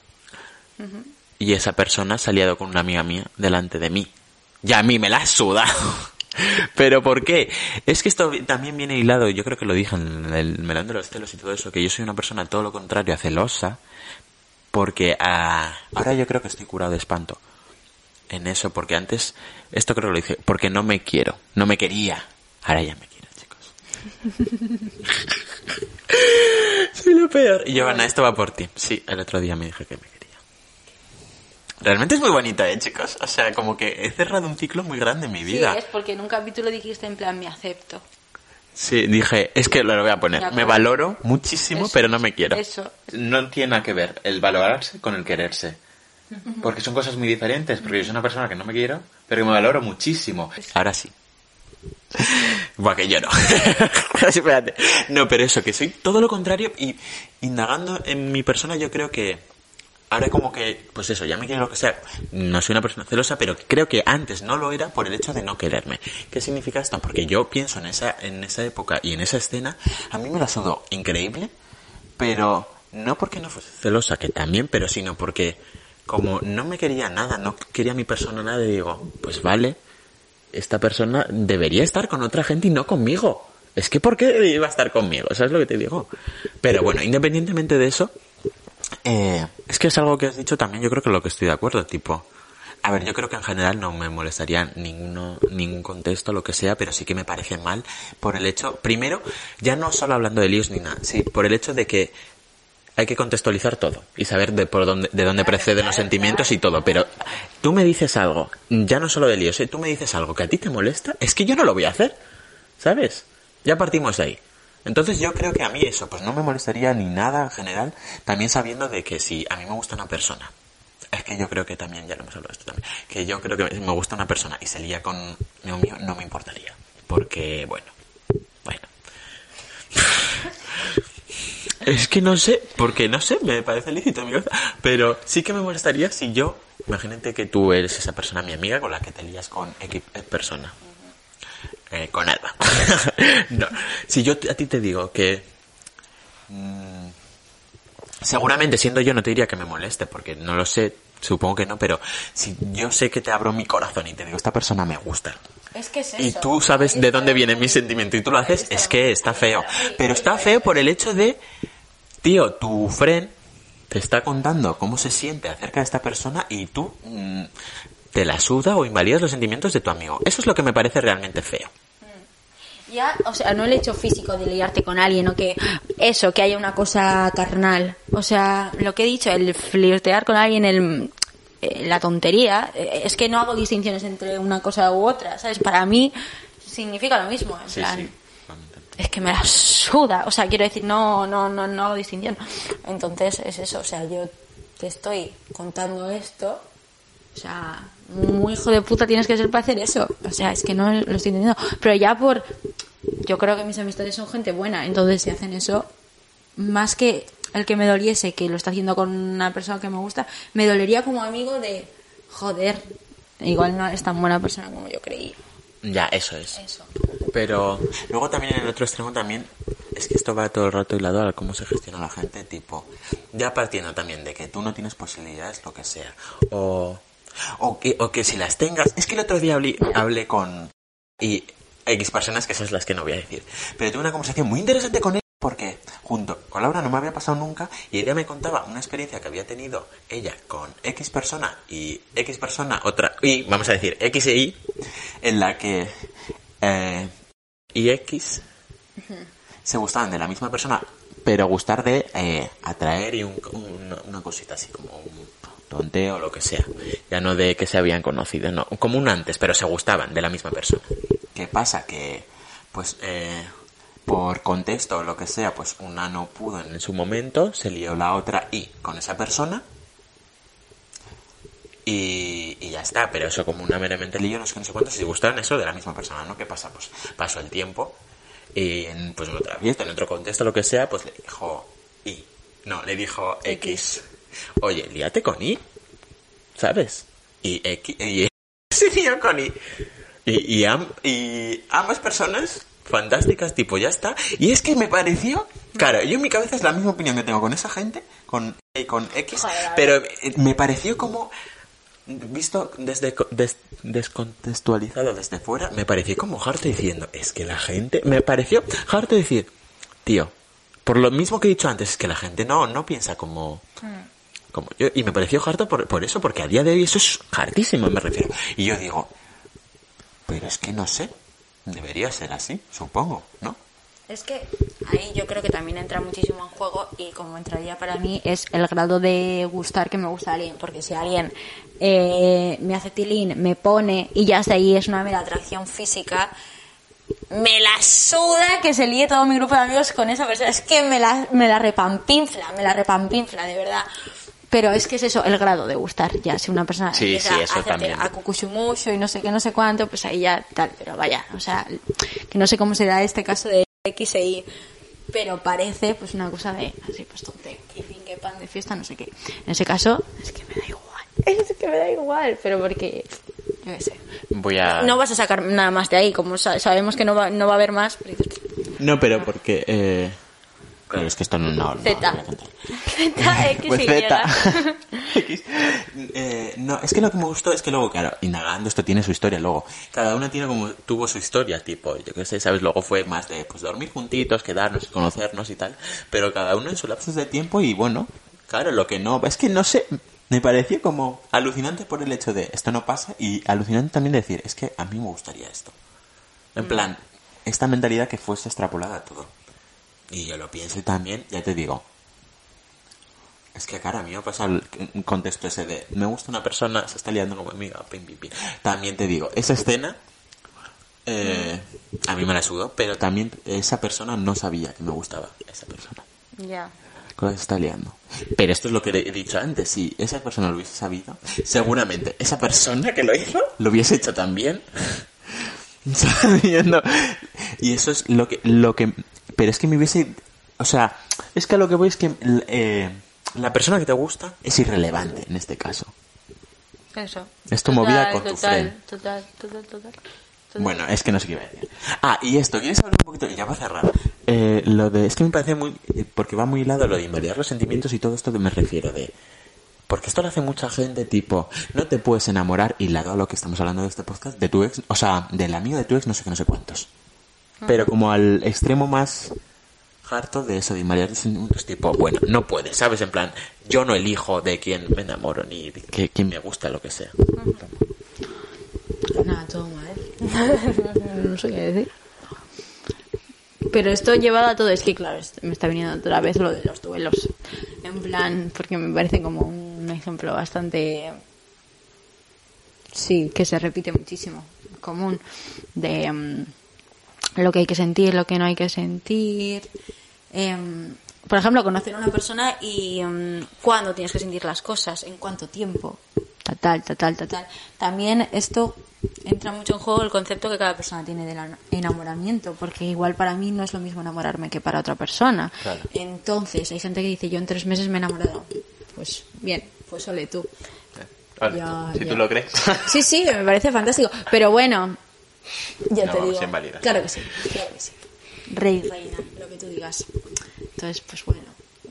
y esa persona se ha liado con una amiga mía delante de mí. Y a mí me la ha sudado. (laughs) Pero ¿por qué? Es que esto también viene hilado, yo creo que lo dije en el melón de los celos y todo eso, que yo soy una persona todo lo contrario a celosa, porque ah, ahora yo creo que estoy curado de espanto en eso, porque antes, esto creo que lo dije, porque no me quiero, no me quería, ahora ya me quiero, chicos. (laughs) soy lo peor. Y Giovanna, esto va por ti. Sí, el otro día me dije que me quería. Realmente es muy bonito, ¿eh, chicos? O sea, como que he cerrado un ciclo muy grande en mi vida. Sí, es porque en un capítulo dijiste en plan, me acepto. Sí, dije, es que lo voy a poner. Me valoro muchísimo, Eso, pero no me quiero. eso. No tiene nada que ver el valorarse con el quererse. Porque son cosas muy diferentes. Porque yo soy una persona que no me quiero, pero que me valoro muchísimo. Ahora sí. (laughs) Buah, que yo no. (laughs) Espérate. No, pero eso, que soy todo lo contrario y indagando en mi persona yo creo que ahora como que, pues eso, ya me quiero lo que sea. No soy una persona celosa, pero creo que antes no lo era por el hecho de no quererme. ¿Qué significa esto? Porque yo pienso en esa, en esa época y en esa escena, a mí me la sudó increíble, pero no porque no fuese celosa, que también, pero sino porque como no me quería nada, no quería mi persona nada, y digo, pues vale, esta persona debería estar con otra gente y no conmigo. Es que ¿por qué iba a estar conmigo? ¿Sabes lo que te digo? Pero bueno, independientemente de eso, eh, es que es algo que has dicho también, yo creo que lo que estoy de acuerdo, tipo, a ver, yo creo que en general no me molestaría ninguno, ningún contexto, lo que sea, pero sí que me parece mal por el hecho, primero, ya no solo hablando de líos ni nada, sí, por el hecho de que hay que contextualizar todo y saber de por dónde, de dónde preceden los sentimientos y todo, pero tú me dices algo, ya no solo de líos, ¿eh? tú me dices algo que a ti te molesta, es que yo no lo voy a hacer, ¿sabes? Ya partimos de ahí. Entonces yo creo que a mí eso, pues no me molestaría ni nada en general, también sabiendo de que si a mí me gusta una persona, es que yo creo que también, ya lo hemos hablado de esto también, que yo creo que me gusta una persona y se lía con mío mío, no me importaría. Porque, bueno, bueno. (laughs) Es que no sé, porque no sé, me parece lícito mi cabeza, pero sí que me molestaría si yo, imagínate que tú eres esa persona, mi amiga, con la que te lías con X persona. Eh, con Alba. (laughs) no. Si yo a ti te digo que mm, seguramente siendo yo no te diría que me moleste, porque no lo sé, supongo que no, pero si yo sé que te abro mi corazón y te digo, esta persona me gusta, Es que es eso. y tú sabes de dónde viene mi sentimiento y tú lo haces, es que está feo. Pero está feo por el hecho de, tío, tu friend te está contando cómo se siente acerca de esta persona y tú mm, te la suda o invalidas los sentimientos de tu amigo. Eso es lo que me parece realmente feo. Ya, o sea, no el hecho físico de liarte con alguien o que eso, que haya una cosa carnal. O sea, lo que he dicho, el flirtear con alguien, el, eh, la tontería, eh, es que no hago distinciones entre una cosa u otra, ¿sabes? Para mí significa lo mismo, en plan, es que me la suda, o sea, quiero decir, no, no, no, no hago distinción. Entonces es eso, o sea, yo te estoy contando esto, o sea, muy hijo de puta tienes que ser para hacer eso. O sea, es que no lo estoy entendiendo. Pero ya por, yo creo que mis amistades son gente buena, entonces si hacen eso, más que el que me doliese que lo está haciendo con una persona que me gusta, me dolería como amigo de, joder, igual no es tan buena persona como yo creí. Ya, eso es. Eso. Pero luego también en el otro extremo también es que esto va todo el rato hilado a cómo se gestiona la gente, tipo, ya partiendo también de que tú no tienes posibilidades, lo que sea, o, o, que, o que si las tengas, es que el otro día hablé, con y X personas, que esas las que no voy a decir, pero tuve una conversación muy interesante con ella porque junto con Laura no me había pasado nunca y ella me contaba una experiencia que había tenido ella con X persona y X persona otra y vamos a decir X e Y en la que eh, y X se gustaban de la misma persona, pero gustar de eh, atraer y un- un- una cosita así como un tonteo o lo que sea. Ya no de que se habían conocido, no, como un antes, pero se gustaban de la misma persona. ¿Qué pasa? Que, pues, eh, por contexto o lo que sea, pues una no pudo en su momento, se lió la otra y con esa persona. Y, ya está, pero eso como una meramente lío, no sé no sé cuánto, si gustaron eso de la misma persona, ¿no? ¿Qué pasa? Pues pasó el tiempo y en, pues en otra fiesta, en otro contexto, lo que sea, pues le dijo Y. No, le dijo X. Oye, líate con Y. ¿Sabes? Y X. Y (laughs) se lió con Y. Y, y, am- y ambas personas fantásticas, tipo, ya está. Y es que me pareció. Claro, yo en mi cabeza es la misma opinión que tengo con esa gente, con, y con X, Joder, pero eh, me pareció como visto desde co- des- descontextualizado desde fuera, me pareció como harto diciendo, es que la gente, me pareció harto decir, tío, por lo mismo que he dicho antes, es que la gente no, no piensa como, como yo, y me pareció harto por, por eso, porque a día de hoy eso es hartísimo, me refiero. Y yo digo, pero es que no sé, debería ser así, supongo, ¿no? Es que ahí yo creo que también entra muchísimo en juego y como entraría para mí es el grado de gustar que me gusta alguien. Porque si alguien eh, me hace tilín, me pone y ya hasta ahí es una mera atracción física, me la suda que se líe todo mi grupo de amigos con esa persona. Es que me la, me la repampinfla, me la repampinfla, de verdad. Pero es que es eso, el grado de gustar. Ya, si una persona Sí, sí, eso a a cucuchumucho y no sé qué, no sé cuánto, pues ahí ya tal. Pero vaya, o sea, que no sé cómo se da este caso de X e Y, pero parece pues una cosa de así, pues tonte, que fin, que pan de fiesta, no sé qué. En ese caso, es que me da igual. (laughs) Es que me da igual, pero porque, yo qué sé. Voy a... No vas a sacar nada más de ahí, como sa- sabemos que no va, no va a haber más. pero No, pero porque... Eh... Claro, es que esto no... no, no Z. contar. Z, X Pues y Z. X. Eh, no, es que lo que me gustó es que luego, claro, indagando esto tiene su historia luego. Cada una tiene como, tuvo su historia, tipo, yo qué sé, ¿sabes? Luego fue más de, pues, dormir juntitos, quedarnos, conocernos y tal. Pero cada uno en su lapso de tiempo y bueno, claro, lo que no, es que no sé, me pareció como alucinante por el hecho de, esto no pasa y alucinante también decir, es que a mí me gustaría esto. En plan, esta mentalidad que fuese extrapolada a todo. Y yo lo pienso y también, ya te digo, es que, cara, a mí me pasa el contexto ese de me gusta una persona, se está liando como amiga, pim, pim, pim. También te digo, esa escena eh, a mí me la sudó, pero también esa persona no sabía que me gustaba esa persona. Ya. La que se está liando. Pero esto es lo que he dicho antes, si esa persona lo hubiese sabido, seguramente esa persona que lo hizo lo hubiese hecho también. (laughs) Sabiendo. Y eso es lo que, lo que, pero es que me hubiese, o sea, es que a lo que voy es que eh, la persona que te gusta es irrelevante en este caso. Eso. Es tu movida con tu total, friend. total, total, total, total. Bueno, es que no sé qué iba a decir. Ah, y esto, ¿quieres hablar un poquito? Y ya va a cerrar. Eh, lo de, es que me parece muy, eh, porque va muy hilado lo de invalidar los sentimientos y todo esto que me refiero de, porque esto lo hace mucha gente tipo, no te puedes enamorar, hilado a lo que estamos hablando de este podcast, de tu ex, o sea, del amigo de tu ex, no sé qué, no sé cuántos. Pero como al extremo más harto de eso, de los sentimientos, tipo, bueno, no puedes, ¿sabes? En plan, yo no elijo de quién me enamoro, ni de que- quién me gusta, lo que sea. Nada, todo mal. (laughs) no sé qué decir. Pero esto llevado a todo, es que claro, me está viniendo otra vez lo de los duelos. En plan, porque me parece como un ejemplo bastante. Sí, que se repite muchísimo. Común. De mm, lo que hay que sentir, lo que no hay que sentir. Em, por ejemplo, conocer a una persona y mm, cuándo tienes que sentir las cosas, en cuánto tiempo, tal, tal, tal, tal, tal. También esto entra mucho en juego el concepto que cada persona tiene del enamoramiento, porque igual para mí no es lo mismo enamorarme que para otra persona. Claro. Entonces, hay gente que dice, yo en tres meses me he enamorado. Pues bien, pues ole tú. Vale, Ya, si ya. tú lo crees. Sí, sí, me parece fantástico. Pero bueno, ya No te digo. Claro que sí, claro que sí. Rey, reina, lo que tú digas. Entonces, pues bueno.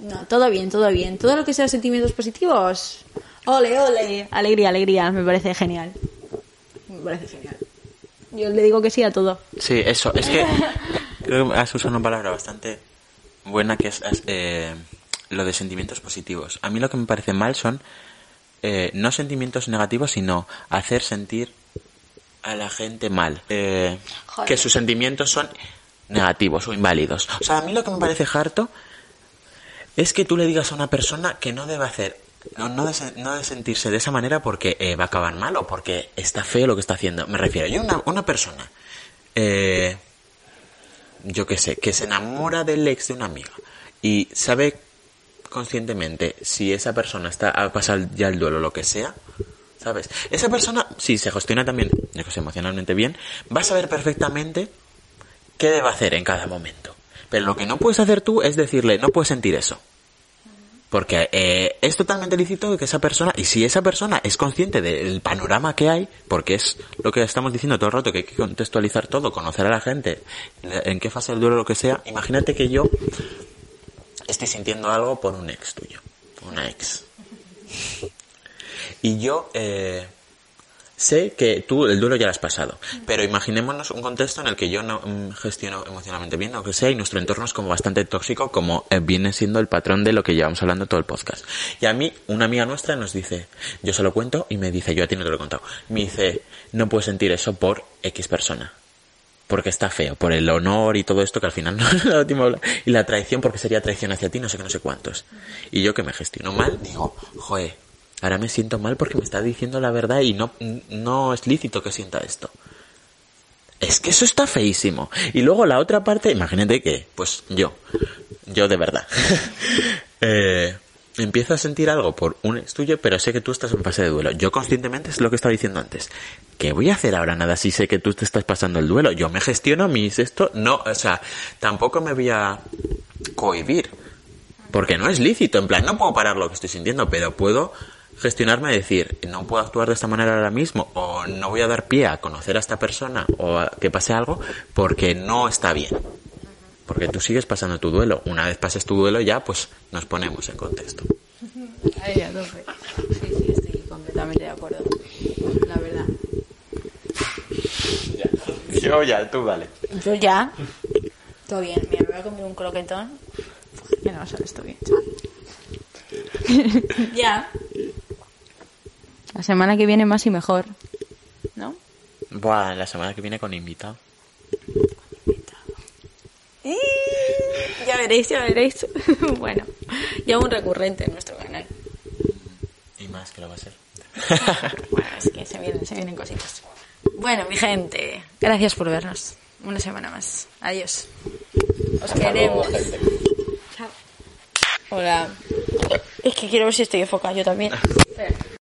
No, todo bien, todo bien. Todo lo que sea sentimientos positivos. Ole, ole. Alegría, alegría. Me parece genial. Me parece genial. Yo le digo que sí a todo. Sí, eso, es que creo que has usado una palabra bastante buena que es es, eh, lo de sentimientos positivos. A mí lo que me parece mal son eh, no sentimientos negativos, sino hacer sentir a la gente mal. Eh, que sus sentimientos son negativos o inválidos. O sea, a mí lo que me parece harto es que tú le digas a una persona que no debe hacer, no, no, de, no de sentirse de esa manera porque eh, va a acabar mal o porque está feo lo que está haciendo. Me refiero, yo una, una persona, eh, yo qué sé, que se enamora del ex de una amiga y sabe conscientemente si esa persona está a pasar ya el duelo lo que sea, ¿sabes? Esa persona, si se gestiona también, emocionalmente bien, va a saber perfectamente qué debe hacer en cada momento. Pero lo que no puedes hacer tú es decirle, no puedes sentir eso. Porque eh, es totalmente lícito que esa persona, y si esa persona es consciente del panorama que hay, porque es lo que estamos diciendo todo el rato, que hay que contextualizar todo, conocer a la gente, en qué fase del duelo, lo que sea, imagínate que yo estoy sintiendo algo por un ex tuyo, una ex. Y yo eh, sé que tú el duelo ya lo has pasado, pero imaginémonos un contexto en el que yo no mm, gestiono emocionalmente bien, o que sea, y nuestro entorno es como bastante tóxico, como eh, viene siendo el patrón de lo que llevamos hablando todo el podcast. Y a mí, una amiga nuestra nos dice, yo se lo cuento y me dice, yo a ti no te lo he contado, me dice, no puedes sentir eso por X persona. Porque está feo, por el honor y todo esto que al final (laughs) no es la última. Y la traición porque sería traición hacia ti, no sé qué, no sé cuántos. Y yo que me gestiono mal, digo, joe, ahora me siento mal porque me está diciendo la verdad y no, no es lícito que sienta esto. Es que eso está feísimo. Y luego la otra parte, imagínate que, pues yo, yo de verdad, (laughs) eh, empiezo a sentir algo por un ex tuyo, pero sé que tú estás en fase de duelo. Yo conscientemente es lo que estaba diciendo antes. ¿Qué voy a hacer ahora nada si sé que tú te estás pasando el duelo? Yo me gestiono mis esto, no, o sea, tampoco me voy a cohibir. Porque no es lícito, en plan, no puedo parar lo que estoy sintiendo, pero puedo gestionarme a decir, no puedo actuar de esta manera ahora mismo, o no voy a dar pie a conocer a esta persona, o a que pase algo, porque no está bien. Porque tú sigues pasando tu duelo. Una vez pases tu duelo ya, pues nos ponemos en contexto. Ay, a tope. Sí, sí, estoy completamente de acuerdo. Yo ya, tú vale. Yo ya. Todo bien. Mira, me voy a comer un croquetón. Que no sabes esto bien, chaval. (laughs) ya. La semana que viene más y mejor. ¿No? Buah, la semana que viene con invitado. Eh, Ya veréis, ya veréis. (laughs) bueno, ya un recurrente en nuestro canal. Y más que lo va a ser. (laughs) Bueno, es que se vienen, se vienen cositas. Bueno, mi gente, gracias por vernos. Una semana más. Adiós. Os queremos. Chao. Hola. Es que quiero ver si estoy enfocada yo también. (laughs)